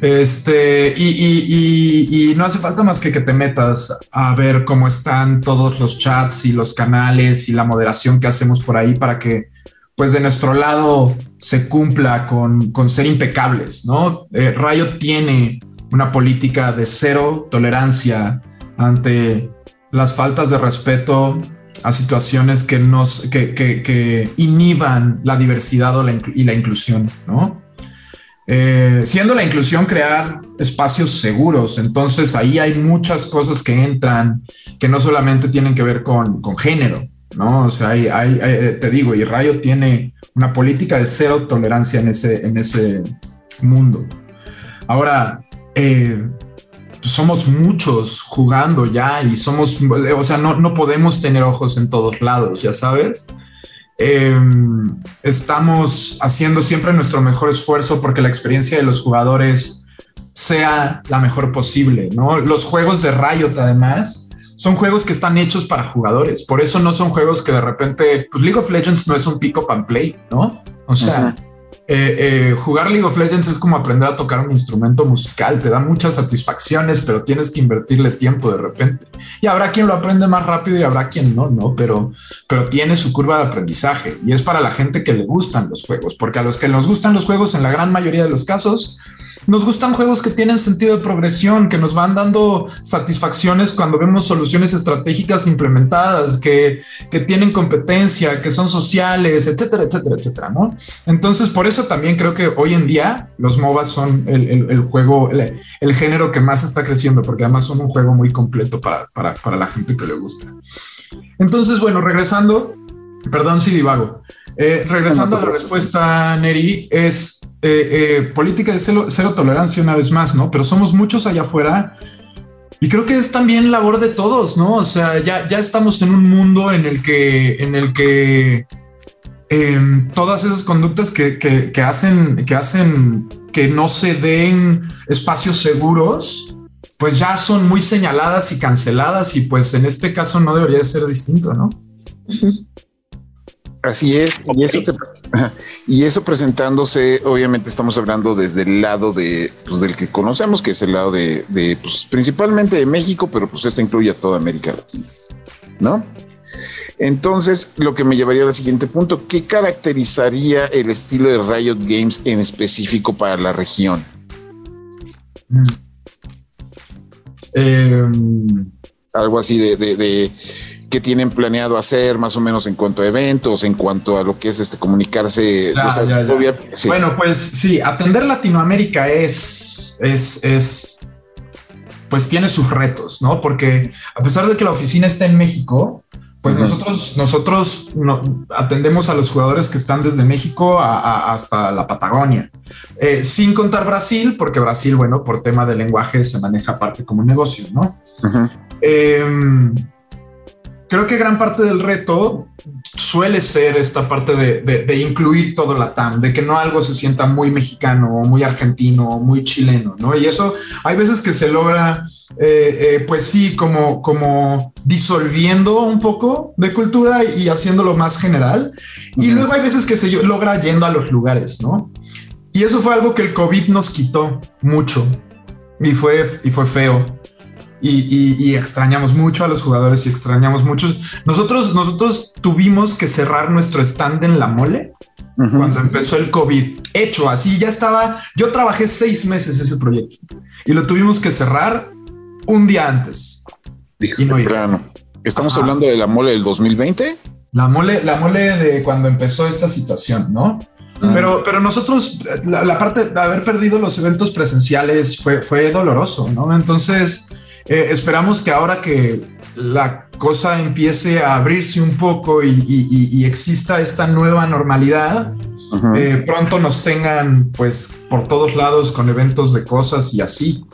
Este, y, no hace falta más que que te metas a ver cómo están todos los chats y los canales y la moderación que hacemos por ahí para que, pues de nuestro lado, se cumpla con, ser impecables, ¿no? Eh, Riot tiene una política de cero tolerancia ante las faltas de respeto a situaciones que nos que, que, inhiban la diversidad y la inclusión, ¿no? Eh, siendo la inclusión crear espacios seguros, entonces ahí hay muchas cosas que entran que no solamente tienen que ver con, con género, ¿no? O sea, eh, te digo, y Rayo tiene una política de cero tolerancia en ese, en ese mundo. Ahora, eh, somos muchos jugando ya y somos, o sea, no, no podemos tener ojos en todos lados, ya sabes. Em, estamos haciendo siempre nuestro mejor esfuerzo porque la experiencia de los jugadores sea la mejor posible, ¿no? Los juegos de Riot, además, son juegos que están hechos para jugadores. Por eso no son juegos que de repente, pues League of Legends no es un pick up and play, ¿no? O sea, eh, eh, jugar League of Legends es como aprender a tocar un instrumento musical, te da muchas satisfacciones, pero tienes que invertirle tiempo de repente. Y habrá quien lo aprende más rápido y habrá quien no, ¿no? Pero, pero tiene su curva de aprendizaje y es para la gente que le gustan los juegos, porque a los que nos gustan los juegos, en la gran mayoría de los casos, nos gustan juegos que tienen sentido de progresión, que nos van dando satisfacciones cuando vemos soluciones estratégicas implementadas, que, que tienen competencia, que son sociales, etcétera, etcétera, etcétera, ¿no? Entonces, por eso también creo que hoy en día los MOBAs son el, el, juego, el, el, género que más está creciendo, porque además son un juego muy completo para, para, para la gente que le gusta. Entonces, bueno, regresando, perdón si divago. Eh, regresando a la respuesta, Neri, es eh, eh, política de cero, tolerancia una vez más, ¿no? Pero somos muchos allá afuera y creo que es también labor de todos, ¿no? O sea, ya, ya estamos en un mundo en el que, en el que em, todas esas conductas que, que, hacen, que hacen que no se den espacios seguros, pues ya son muy señaladas y canceladas y pues en este caso no debería ser distinto, ¿no? Así es, y eso te, [laughs] Y eso presentándose, obviamente estamos hablando desde el lado de, pues, del que conocemos, que es el lado de, de, pues, principalmente de México, pero pues esto incluye a toda América Latina, ¿no? Entonces, lo que me llevaría al siguiente punto, ¿qué caracterizaría el estilo de Riot Games en específico para la región? Eh, Algo así de, de, de qué tienen planeado hacer más o menos en cuanto a eventos, en cuanto a lo que es este comunicarse. Ya, o sea, ya, ya. sí. Bueno, pues sí, atender Latinoamérica es, es, es, pues tiene sus retos, ¿no? Porque a pesar de que la oficina está en México, pues Ujú. nosotros, nosotros no- atendemos a los jugadores que están desde México a- a- hasta la Patagonia, Eh, sin contar Brasil, porque Brasil, bueno, por tema de lenguaje se maneja aparte como negocio, ¿no? Ujú. Em, creo que gran parte del reto suele ser esta parte de, de- de incluir todo la TAM, de que no algo se sienta muy mexicano, o muy argentino, o muy chileno, ¿no? Y eso hay veces que se logra, eh, eh, pues sí, como, como disolviendo un poco de cultura y haciéndolo más general. Y luego hay veces que se logra yendo a los lugares, ¿no? Y eso fue algo que el COVID nos quitó mucho y fue, y fue feo. Y, y- y extrañamos mucho a los jugadores y extrañamos muchos. Nosotros, nosotros tuvimos que cerrar nuestro stand en la mole Ujú. cuando empezó el COVID. Hecho así, ya estaba. Yo trabajé seis meses ese proyecto y lo tuvimos que cerrar un día antes. Y no. Plano. Estamos Ajá. hablando de la mole del 2020. La mole, la mole de cuando empezó esta situación, ¿no? Pero, pero nosotros, la, la parte de haber perdido los eventos presenciales fue, fue doloroso, ¿no? Entonces, eh, esperamos que ahora que la cosa empiece a abrirse un poco y, y- y- y exista esta nueva normalidad, eh, pronto nos tengan pues por todos lados con eventos de cosas y así.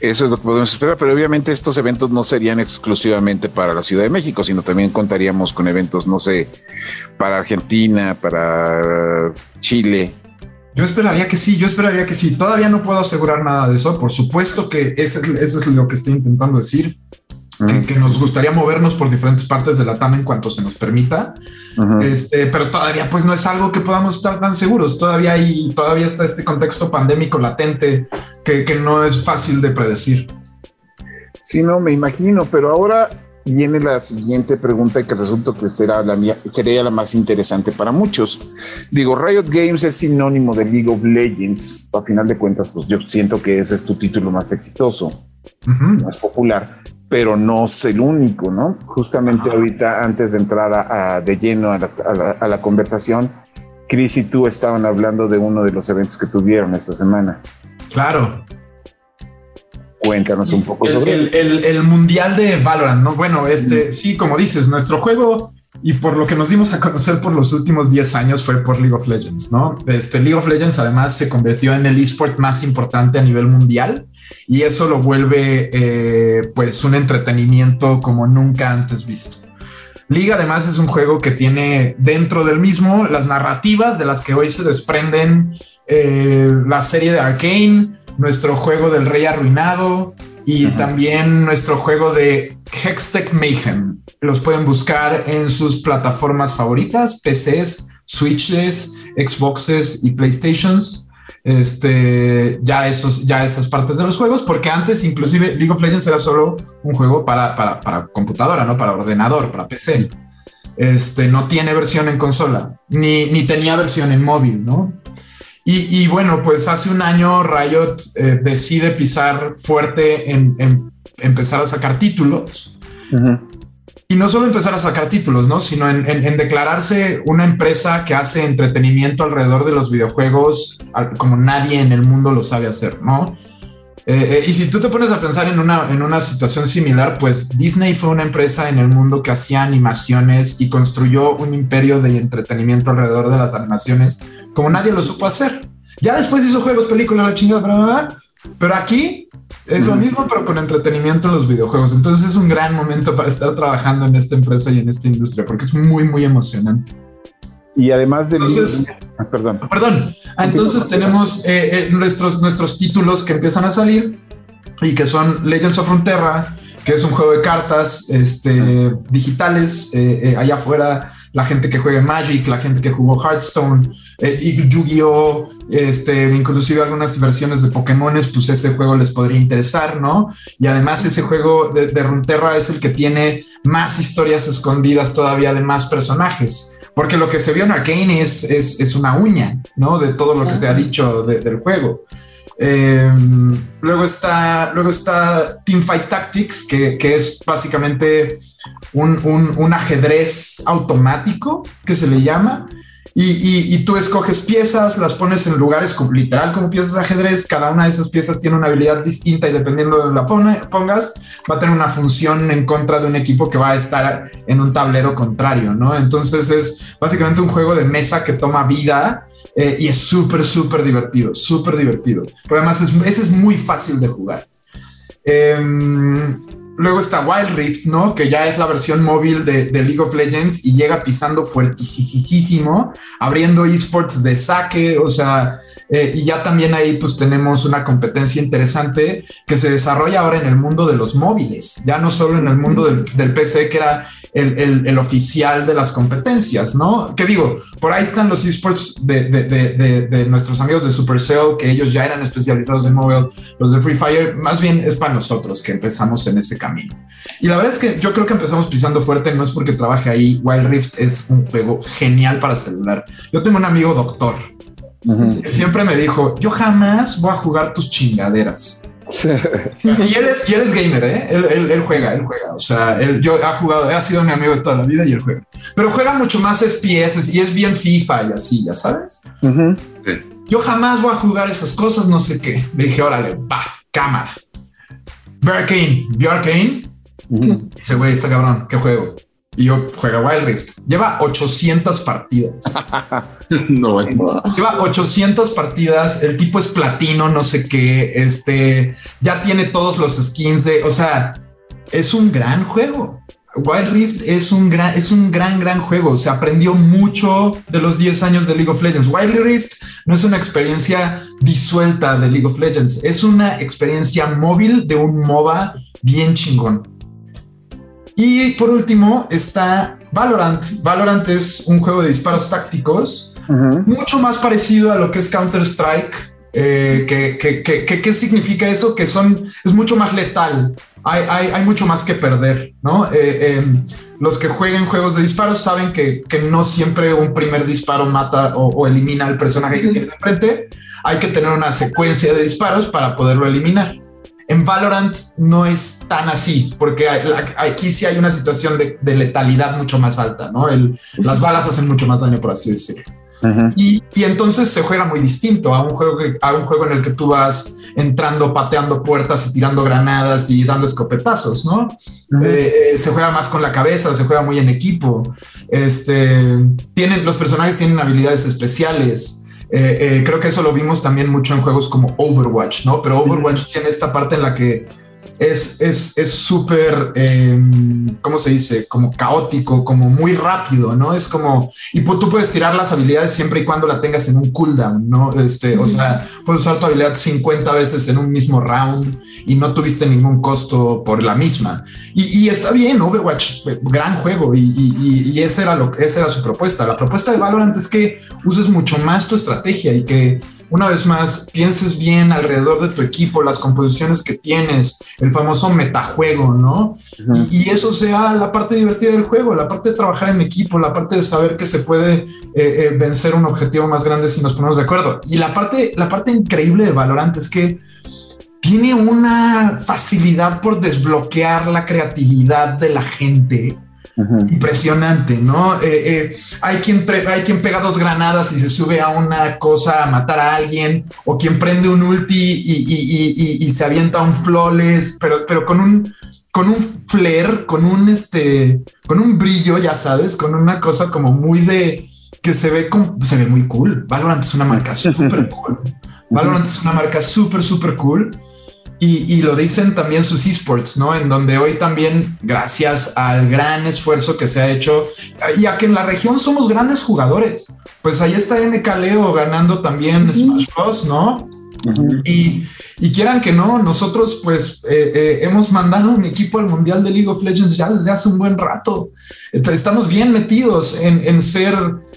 Eso es lo que podemos esperar, pero obviamente estos eventos no serían exclusivamente para la Ciudad de México, sino también contaríamos con eventos, no sé, para Argentina, para Chile. Yo esperaría que sí, yo esperaría que sí. Todavía no puedo asegurar nada de eso. Por supuesto que eso es, eso es lo que estoy intentando decir. que, que nos gustaría movernos por diferentes partes de la TAM en cuanto se nos permita. Ujú. Este, pero todavía pues no es algo que podamos estar tan seguros. Todavía hay, todavía está este contexto pandémico latente que, que no es fácil de predecir. Sí, no, me imagino, pero ahora viene la siguiente pregunta que resulta que será la mía, sería la más interesante para muchos. Digo, Riot Games es sinónimo de League of Legends. A final de cuentas, pues yo siento que ese es tu título más exitoso, más popular, pero no es el único, ¿no? Justamente ahorita, antes de entrar a, a- de lleno a la, a la- a la conversación, Chris y tú estaban hablando de uno de los eventos que tuvieron esta semana. Claro. Cuéntanos un poco El, sobre el- el- el mundial de Valorant, ¿no? Bueno, este, sí, como dices, nuestro juego y por lo que nos dimos a conocer por los últimos 10 años fue por League of Legends, ¿no? Este League of Legends además se convirtió en el esport más importante a nivel mundial y eso lo vuelve eh, pues un entretenimiento como nunca antes visto. League además es un juego que tiene dentro del mismo las narrativas de las que hoy se desprenden eh, la serie de Arkane, nuestro juego del Rey Arruinado y también nuestro juego de Hextech Mayhem. Los pueden buscar en sus plataformas favoritas, PCs, Switches, Xboxes y PlayStations. Este, ya esos, ya esas partes de los juegos, porque antes inclusive League of Legends era solo un juego para, para, para computadora, no para ordenador, para PC. Este, no tiene versión en consola, ni, ni tenía versión en móvil, ¿no? Y, y bueno, pues hace un año Riot eh, decide pisar fuerte en, en empezar a sacar títulos. Ujú. Y no solo empezar a sacar títulos, ¿no? Sino en, en- declararse una empresa que hace entretenimiento alrededor de los videojuegos como nadie en el mundo lo sabe hacer, ¿no? Eh, eh, y si tú te pones a pensar en una, en una situación similar, pues Disney fue una empresa en el mundo que hacía animaciones y construyó un imperio de entretenimiento alrededor de las animaciones como nadie lo supo hacer. Ya después hizo juegos, películas, la chingada, bla, bla, bla. pero aquí es lo mismo, pero con entretenimiento en los videojuegos. Entonces es un gran momento para estar trabajando en esta empresa y en esta industria, porque es muy, muy emocionante. Y además del... Entonces- Ah, perdón. Perdón. Ah, Entonces tenemos eh, eh, nuestros, nuestros títulos que empiezan a salir y que son Legends of Frontera, que es un juego de cartas este, digitales. eh, eh, allá afuera la gente que juega Magic, la gente que jugó Hearthstone, eh, y Yu-Gi-Oh, este, inclusive algunas versiones de Pokémones, pues ese juego les podría interesar, ¿no? Y además ese juego de, de Runeterra es el que tiene más historias escondidas todavía de más personajes. Porque lo que se vio en Arcane es, es, es una uña, ¿no? De todo lo que se ha dicho del juego. Eh, luego está, luego está Teamfight Tactics, que, que es básicamente un, un, un, ajedrez automático que se le llama. Y, y, y, tú escoges piezas, las pones en lugares como, literal como piezas de ajedrez. Cada una de esas piezas tiene una habilidad distinta y dependiendo de la pone, pongas, va a tener una función en contra de un equipo que va a estar en un tablero contrario, ¿no? Entonces es básicamente un juego de mesa que toma vida eh, y es súper, súper divertido, súper divertido. Pero además es, ese es muy fácil de jugar. Eh, luego está Wild Rift, ¿no? Que ya es la versión móvil de, League of Legends y llega pisando fuertísimo, abriendo esports de saque, o sea, eh, y ya también ahí pues tenemos una competencia interesante que se desarrolla ahora en el mundo de los móviles, ya no solo en el mundo del, del PC que era el, el, el, oficial de las competencias, ¿no? Que digo, por ahí están los esports de, de, de, de, nuestros amigos de Supercell, que ellos ya eran especializados en móvil, los de Free Fire, más bien es para nosotros que empezamos en ese camino. Y la verdad es que yo creo que empezamos pisando fuerte, no es porque trabaje ahí, Wild Rift es un juego genial para celular. Yo tengo un amigo doctor, -huh. Siempre me dijo, yo jamás voy a jugar tus chingaderas. Y, él es, y él es gamer, ¿eh? Él, él, él, juega, él juega. O sea, él, yo ha jugado, ha sido mi amigo de toda la vida y él juega. Pero juega mucho más FPS y es bien FIFA y así, ya sabes. Uh -huh. Yo jamás voy a jugar esas cosas, no sé qué. Le dije, órale, va, cámara. ¿vio Arcane? Uh -huh. Dice, güey, está cabrón, ¿qué juego? Y yo juega Wild Rift. Lleva 800 partidas. [laughs] no, Lleva 800 partidas. El tipo es platino, no sé qué. Este ya tiene todos los skins de, o sea, es un gran juego. Wild Rift es un gran, es un gran, gran juego. Se aprendió mucho de los 10 años de League of Legends. Wild Rift no es una experiencia disuelta de League of Legends, es una experiencia móvil de un MOBA bien chingón. Y por último está Valorant. Valorant es un juego de disparos tácticos, uh -huh. mucho más parecido a lo que es Counter-Strike. Eh, ¿qué, qué, qué, ¿Qué significa eso? Que son, es mucho más letal. Hay, hay, hay mucho más que perder, ¿no? Eh, eh, los que jueguen juegos de disparos saben que, que no siempre un primer disparo mata o, o elimina al personaje que tienes enfrente. Hay que tener una secuencia de disparos para poderlo eliminar. En Valorant no es tan así, porque aquí sí hay una situación de, de letalidad mucho más alta, ¿no? El, las balas hacen mucho más daño, por así decirlo. Uh -huh. y, y, entonces se juega muy distinto a un, juego que, a un juego en el que tú vas entrando, pateando puertas y tirando granadas y dando escopetazos, ¿no? Uh -huh. eh, se juega más con la cabeza, se juega muy en equipo. Este, tienen, los personajes tienen habilidades especiales. Eh, eh, creo que eso lo vimos también mucho en juegos como Overwatch, ¿no? Pero Overwatch tiene esta parte en la que es súper, es, es eh, ¿cómo se dice? Como caótico, como muy rápido, ¿no? Es como, y tú puedes tirar las habilidades siempre y cuando la tengas en un cooldown, ¿no? Este, mm. O sea, puedes usar tu habilidad 50 veces en un mismo round y no tuviste ningún costo por la misma. Y, y está bien, Overwatch, gran juego, y, y, y esa, era lo, esa era su propuesta. La propuesta de Valorant es que uses mucho más tu estrategia y que una vez más, pienses bien alrededor de tu equipo, las composiciones que tienes, el famoso metajuego, ¿no? Uh -huh. y, y, eso sea la parte divertida del juego, la parte de trabajar en equipo, la parte de saber que se puede eh, eh, vencer un objetivo más grande si nos ponemos de acuerdo. Y la parte, la parte increíble de Valorant es que tiene una facilidad por desbloquear la creatividad de la gente Impresionante, ¿no? Eh, eh, hay, quien hay quien pega dos granadas y se sube a una cosa a matar a alguien, o quien prende un ulti y, y, y, y se avienta un flawless, pero, pero con un con un flair, con un este, con un brillo, ya sabes, con una cosa como muy de que se ve como, se ve muy cool. Valorant es una marca [laughs] súper cool. Valorant es una marca súper, súper cool. Y, y, lo dicen también sus esports, ¿no? En donde hoy también, gracias al gran esfuerzo que se ha hecho y a que en la región somos grandes jugadores, pues ahí está NK Leo ganando también Smash Bros, ¿no? y, y, quieran que no, nosotros pues eh, eh, hemos mandado un equipo al Mundial de League of Legends ya desde hace un buen rato. Estamos bien metidos en, en ser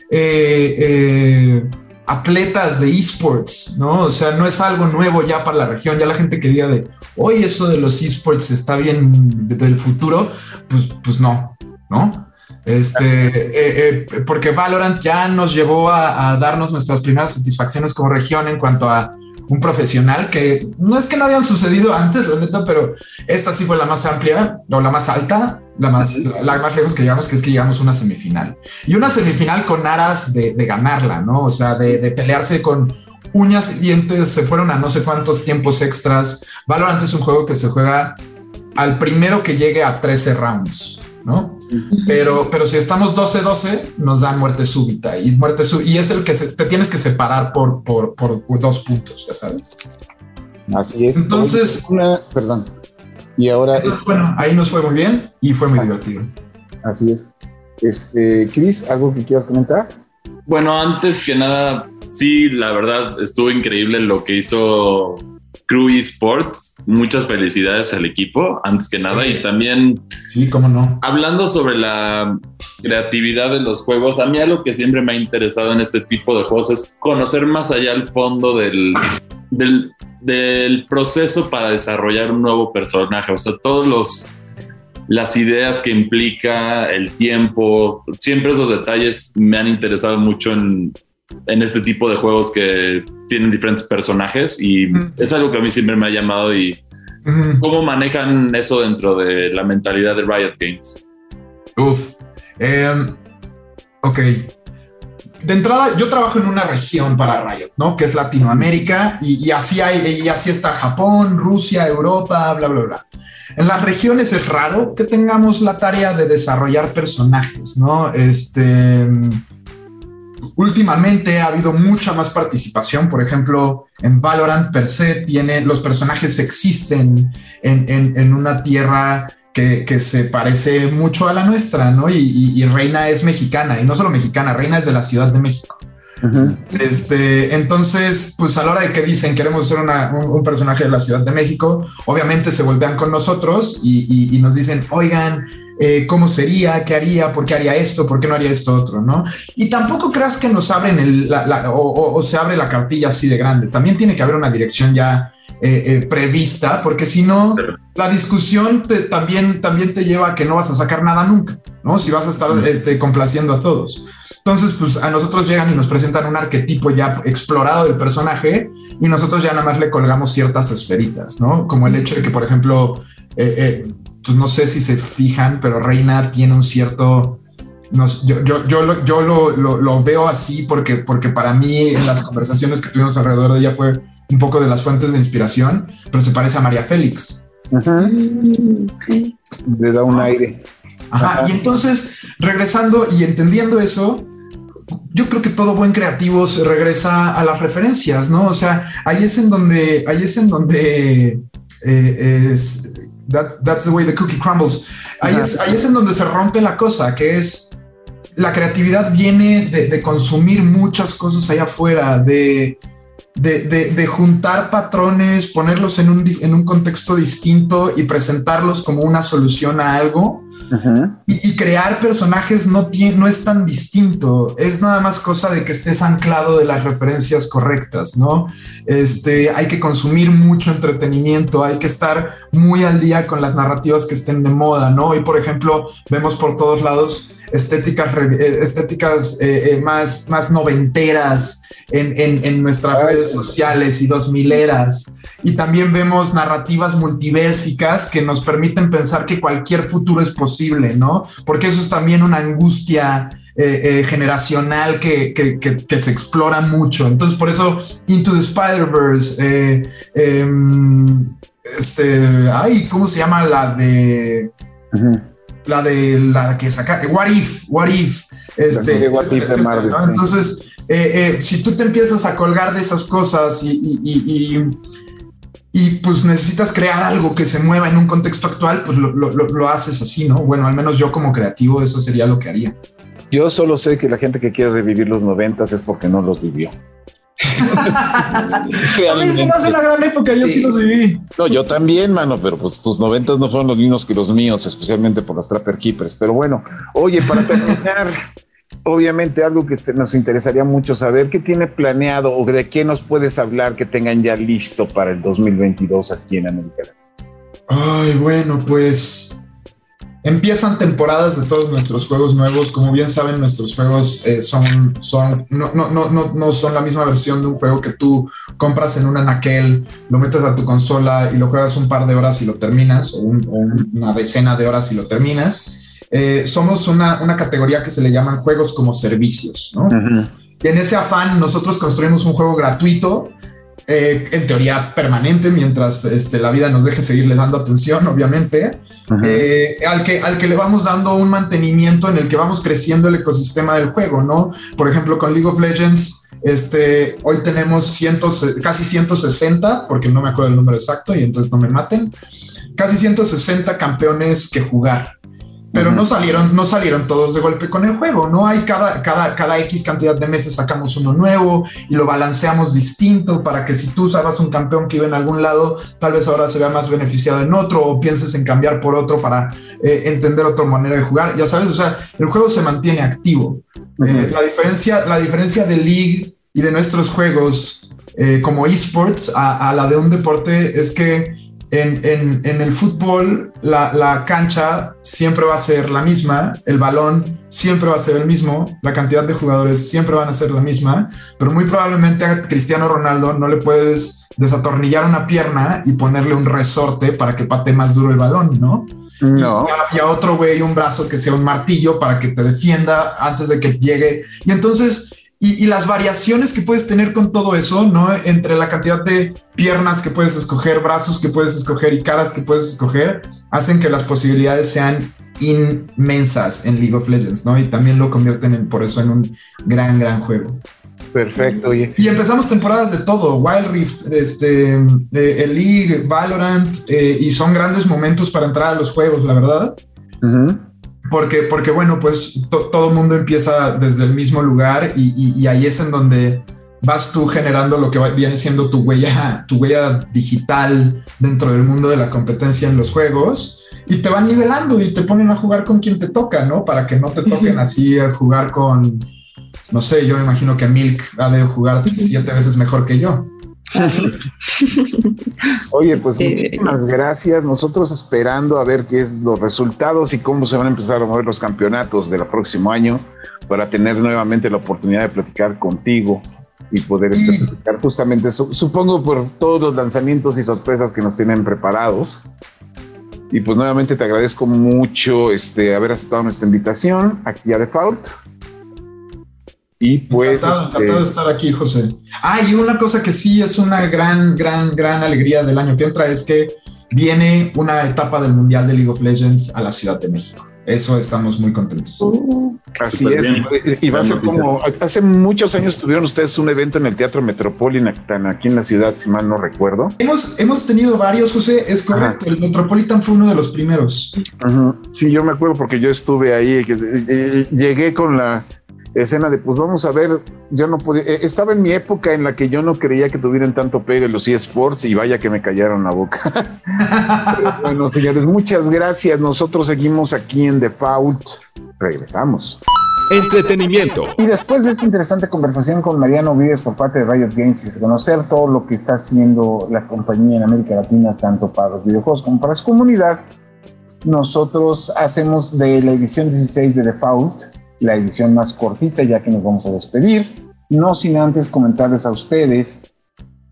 eh, atletas de esports, ¿no? O sea, no es algo nuevo ya para la región, ya la gente quería de, hoy eso de los esports está bien del futuro, pues, pues no, ¿no? Este, porque Valorant ya nos llevó a, a, darnos nuestras primeras satisfacciones como región en cuanto a un profesional que no es que no habían sucedido antes, realmente, pero esta sí fue la más amplia o la más alta, la más, la, más lejos que llegamos, que es que llegamos a una semifinal. Y una semifinal con aras de, de ganarla, ¿no? O sea, de, de, pelearse con uñas y dientes, se fueron a no sé cuántos tiempos extras. Valorant es un juego que se juega al primero que llegue a 13 rounds, ¿no? Pero, pero si estamos 12-12, nos dan muerte súbita y muerte y es el que te tienes que separar por, por, por, dos puntos, ya sabes. Así es. Entonces, una, perdón. Y ahora. Entonces, bueno, ahí nos fue muy bien y fue muy ah, divertido. Así es. Este, Chris, ¿algo que quieras comentar? Bueno, antes que nada, sí, la verdad, estuvo increíble lo que hizo Crew Esports. Muchas felicidades al equipo, antes que nada. Y también. Sí, cómo no. Hablando sobre la creatividad de los juegos, a mí algo que siempre me ha interesado en este tipo de juegos es conocer más allá el fondo del, del, del proceso para desarrollar un nuevo personaje. O sea, todos los las ideas que implica, el tiempo, siempre esos detalles me han interesado mucho en, en este tipo de juegos que tienen diferentes personajes y es algo que a mí siempre me ha llamado y cómo manejan eso dentro de la mentalidad de Riot Games. Uf, em, ok. De entrada, yo trabajo en una región para Riot, ¿no? Que es Latinoamérica y, y así hay, y así está Japón, Rusia, Europa, bla, bla, bla. En las regiones es raro que tengamos la tarea de desarrollar personajes, ¿no? Este últimamente ha habido mucha más participación. Por ejemplo, en Valorant per se tiene, los personajes existen en, una tierra que, se parece mucho a la nuestra, ¿no? Y, Reina es mexicana, y no solo mexicana, Reina es de la Ciudad de México. Este, entonces, pues a la hora de que dicen queremos ser un, personaje de la Ciudad de México, obviamente se voltean con nosotros y nos dicen, oigan, eh, cómo sería, qué haría, por qué haría esto, por qué no haría esto otro, ¿no? Y tampoco creas que nos abren el, o, se abre la cartilla así de grande. También tiene que haber una dirección ya eh, eh, prevista, porque si no, la discusión te, también, también te lleva a que no vas a sacar nada nunca, ¿no? Si vas a estar este, complaciendo a todos. Entonces, pues a nosotros llegan y nos presentan un arquetipo ya explorado del personaje y nosotros ya nada más le colgamos ciertas esferitas, ¿no? Como el hecho de que, por ejemplo, eh, pues no sé si se fijan, pero Reina tiene un cierto... yo, yo, yo, lo, yo lo, lo, veo así porque, porque para mí en las conversaciones que tuvimos alrededor de ella fue un poco de las fuentes de inspiración, pero se parece a María Félix. Ajá. Le da un aire. Ajá. Y entonces, regresando y entendiendo eso, yo creo que todo buen creativo se regresa a las referencias, ¿no? O sea, ahí es en donde, ahí es en donde eh, es, that's the way the cookie crumbles. Ahí es, ahí es, en donde se rompe la cosa, que es la creatividad viene de, consumir muchas cosas allá afuera, de, de, de, juntar patrones, ponerlos en un, en un contexto distinto y presentarlos como una solución a algo y, crear personajes no, tiene, no es tan distinto, es nada más cosa de que estés anclado de las referencias correctas, ¿no? Este, hay que consumir mucho entretenimiento, hay que estar muy al día con las narrativas que estén de moda, ¿no? Y por ejemplo, vemos por todos lados estéticas, eh, estéticas eh, eh, más, más noventeras en, en, en nuestras redes sociales y dos mileras y también vemos narrativas multiversicas que nos permiten pensar que cualquier futuro es posible, ¿no? Porque eso es también una angustia eh, eh, generacional que, que, se explora mucho. Entonces, por eso Into the Spider-Verse, eh, em, este, ay, ¿cómo se llama la de... La de la que saca, What If, What If, este, Entonces, si tú te empiezas a colgar de esas cosas y y pues necesitas crear algo que se mueva en un contexto actual, pues lo, haces así, ¿no? Bueno, al menos yo como creativo eso sería lo que haría. Yo solo sé que la gente que quiere revivir los noventas es porque no los vivió. [laughs] A mí sí me hace una gran época, yo sí, los viví. No, yo también, mano, pero pues tus noventas no fueron los mismos que los míos, especialmente por los Trapper Keepers. Pero bueno, oye, para terminar, obviamente algo que nos interesaría mucho saber, ¿qué tiene planeado o de qué nos puedes hablar que tengan ya listo para el 2022 aquí en América? Ay, bueno, pues Empiezan temporadas de todos nuestros juegos nuevos. Como bien saben, nuestros juegos eh, son, son no, no, no, no, son la misma versión de un juego que tú compras en un anaquel, lo metes a tu consola y lo juegas un par de horas y lo terminas, o, una decena de horas y lo terminas. Eh, somos una, una, categoría que se le llaman juegos como servicios, ¿no? Y en ese afán, nosotros construimos un juego gratuito eh, en teoría permanente mientras este, la vida nos deje seguirle dando atención, obviamente, eh, al, que, al que le vamos dando un mantenimiento en el que vamos creciendo el ecosistema del juego, ¿no? Por ejemplo, con League of Legends, este, hoy tenemos cientos, casi 160, porque no me acuerdo el número exacto y entonces no me maten, casi 160 campeones que jugar pero no salieron, no salieron todos de golpe con el juego, ¿no? Hay cada, cada, cada X cantidad de meses sacamos uno nuevo y lo balanceamos distinto para que si tú usabas un campeón que iba en algún lado, tal vez ahora se vea más beneficiado en otro o pienses en cambiar por otro para eh, entender otra manera de jugar, ya sabes, o sea, el juego se mantiene activo. Eh, la, diferencia, la diferencia de League y de nuestros juegos eh, como esports a, a la de un deporte es que en, el fútbol la, cancha siempre va a ser la misma, el balón siempre va a ser el mismo, la cantidad de jugadores siempre van a ser la misma, pero muy probablemente a Cristiano Ronaldo no le puedes desatornillar una pierna y ponerle un resorte para que pate más duro el balón, ¿no? No. Y a, otro güey un brazo que sea un martillo para que te defienda antes de que llegue. Y entonces y, las variaciones que puedes tener con todo eso, ¿no? Entre la cantidad de piernas que puedes escoger, brazos que puedes escoger y caras que puedes escoger, hacen que las posibilidades sean inmensas en League of Legends, ¿no? Y también lo convierten en, por eso en un gran, gran juego. Perfecto, oye. Y empezamos temporadas de todo, Wild Rift, este, eh, el League, Valorant, eh, y son grandes momentos para entrar a los juegos, la verdad. Porque, porque bueno, pues todo el mundo empieza desde el mismo lugar y, ahí es en donde vas tú generando lo que viene siendo tu huella, tu huella digital dentro del mundo de la competencia en los juegos y te van nivelando y te ponen a jugar con quien te toca, ¿no? Para que no te toquen así a jugar con, no sé, yo me imagino que Milk ha de jugar siete veces mejor que yo. [laughs] Oye, pues muchísimas gracias. Nosotros esperando a ver qué es los resultados y cómo se van a empezar a mover los campeonatos del próximo año para tener nuevamente la oportunidad de platicar contigo y poder este, platicar justamente, supongo, por todos los lanzamientos y sorpresas que nos tienen preparados. Y pues nuevamente te agradezco mucho este, haber aceptado nuestra invitación aquí a Default. Y pues. Encantado, este, encantado de estar aquí, José. Ah, y una cosa que sí es una gran, gran, gran alegría del año que entra es que viene una etapa del Mundial de League of Legends a la Ciudad de México. Eso estamos muy contentos. Uh, Así es. Y va a ser como hace muchos años tuvieron ustedes un evento en el Teatro Metropolitan aquí en la ciudad, si mal no recuerdo. Hemos, hemos tenido varios, José, es correcto. El Metropolitan fue uno de los primeros. Sí, yo me acuerdo porque yo estuve ahí, eh, eh, llegué con la escena de pues vamos a ver, yo no podía, eh, estaba en mi época en la que yo no creía que tuvieran tanto pegue los eSports y vaya que me callaron la boca. [laughs] bueno, señores, muchas gracias. Nosotros seguimos aquí en Default. Regresamos. Entretenimiento. Y después de esta interesante conversación con Mariano Vives por parte de Riot Games y conocer todo lo que está haciendo la compañía en América Latina, tanto para los videojuegos como para su comunidad, nosotros hacemos de la edición 16 de Default la edición más cortita ya que nos vamos a despedir. No sin antes comentarles a ustedes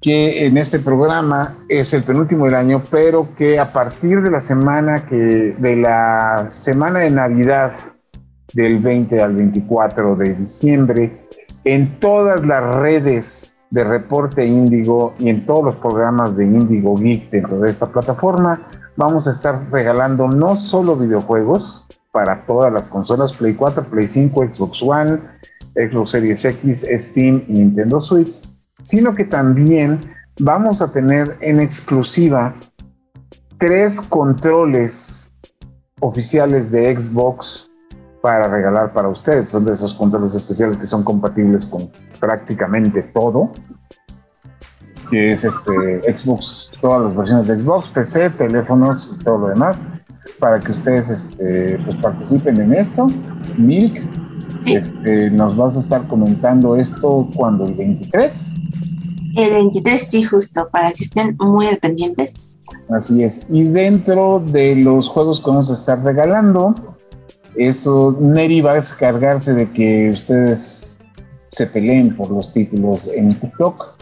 que en este programa es el penúltimo del año, pero que a partir de la semana que de la semana de Navidad del 20 al 24 de diciembre en todas las redes de Reporte Índigo y en todos los programas de Índigo Geek dentro de esta plataforma vamos a estar regalando no solo videojuegos, para todas las consolas Play 4, Play 5, Xbox One, Xbox Series X, Steam y Nintendo Switch, sino que también vamos a tener en exclusiva tres controles oficiales de Xbox para regalar para ustedes. Son de esos controles especiales que son compatibles con prácticamente todo, que es este Xbox, todas las versiones de Xbox, PC, teléfonos y todo lo demás, para que ustedes este, pues, participen en esto. Milk, este, nos vas a estar comentando esto cuando el 23. El 23, sí, justo, para que estén muy pendientes. Así es. Y dentro de los juegos que vamos a estar regalando, eso, Neri va a descargarse de que ustedes se peleen por los títulos en TikTok.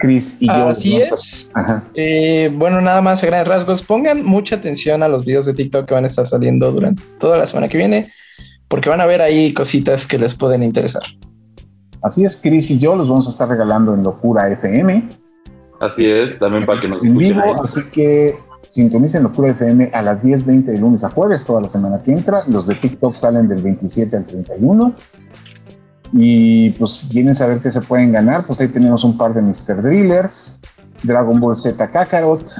Chris y yo. Así es. Eh, bueno, nada más a grandes rasgos. Pongan mucha atención a los videos de TikTok que van a estar saliendo durante toda la semana que viene, porque van a ver ahí cositas que les pueden interesar. Así es, Chris y yo los vamos a estar regalando en Locura FM. Así es, también para que nos escuchen. Así que sintonicen Locura FM a las 10.20 de lunes a jueves, toda la semana que entra. Los de TikTok salen del 27 al 31. Y pues si quieren saber qué se pueden ganar, pues ahí tenemos un par de Mr. Drillers, Dragon Ball Z Kakarot,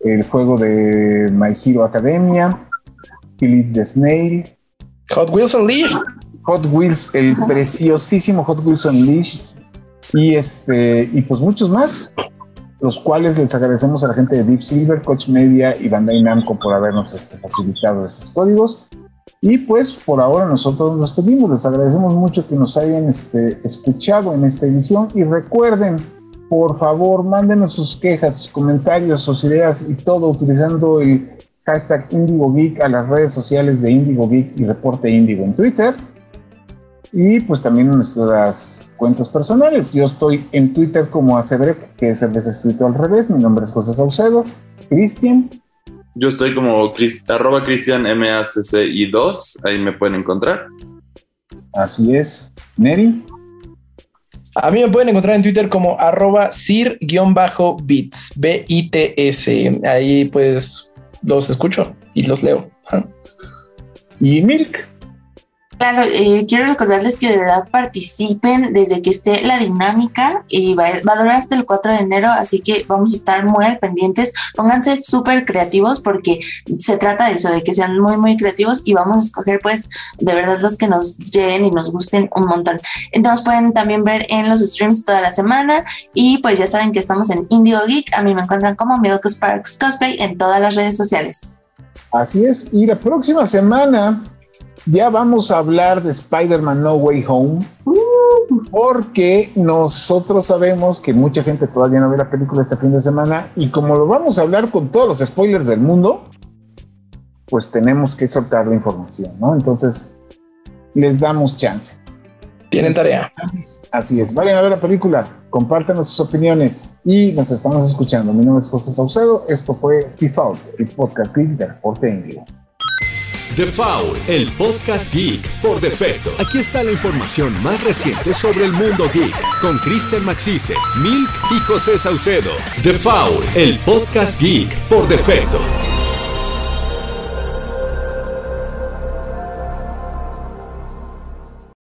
el juego de My Hero Academia, Philip the Snail, Hot Wheels Unleashed, Hot Wheels, el preciosísimo Hot Wheels Unleashed, y este, y pues muchos más, los cuales les agradecemos a la gente de Deep Silver, Coach Media y Bandai Namco por habernos este, facilitado estos códigos. Y pues por ahora nosotros nos despedimos, les agradecemos mucho que nos hayan este, escuchado en esta edición y recuerden, por favor, mándenos sus quejas, sus comentarios, sus ideas y todo utilizando el hashtag IndigoGeek a las redes sociales de Indigo Geek y Reporte Indigo en Twitter y pues también en nuestras cuentas personales. Yo estoy en Twitter como Acebre, que es el escrito al revés. Mi nombre es José Saucedo. Cristian. Yo estoy como arroba Cristian MACCI 2, ahí me pueden encontrar. Así es. Neri. A mí me pueden encontrar en Twitter como arroba sir-bits, B-I-T-S. Ahí pues los escucho y los leo. Y Milk. Claro, eh, quiero recordarles que de verdad participen desde que esté la dinámica y va, a durar hasta el 4 de enero, así que vamos a estar muy al pendientes. Pónganse súper creativos porque se trata de eso, de que sean muy, muy creativos y vamos a escoger pues de verdad los que nos lleguen y nos gusten un montón. Entonces pueden también ver en los streams toda la semana y pues ya saben que estamos en Indigo Geek. A mí me encuentran como Milk Sparks Cosplay en todas las redes sociales. Así es, y la próxima semana ya vamos a hablar de Spider-Man No Way Home, porque nosotros sabemos que mucha gente todavía no ve la película este fin de semana y como lo vamos a hablar con todos los spoilers del mundo, pues tenemos que soltar la información, ¿no? Entonces, les damos chance. Tienen tarea. Así es. Vayan a ver la película, compártanos sus opiniones y nos estamos escuchando. Mi nombre es José Saucedo. Esto fue Default, el podcast geek de Reporte en The Foul, el podcast geek por defecto. Aquí está la información más reciente sobre el mundo geek con Kristen Maxise, Milk y José Saucedo. The Foul, el podcast geek por defecto.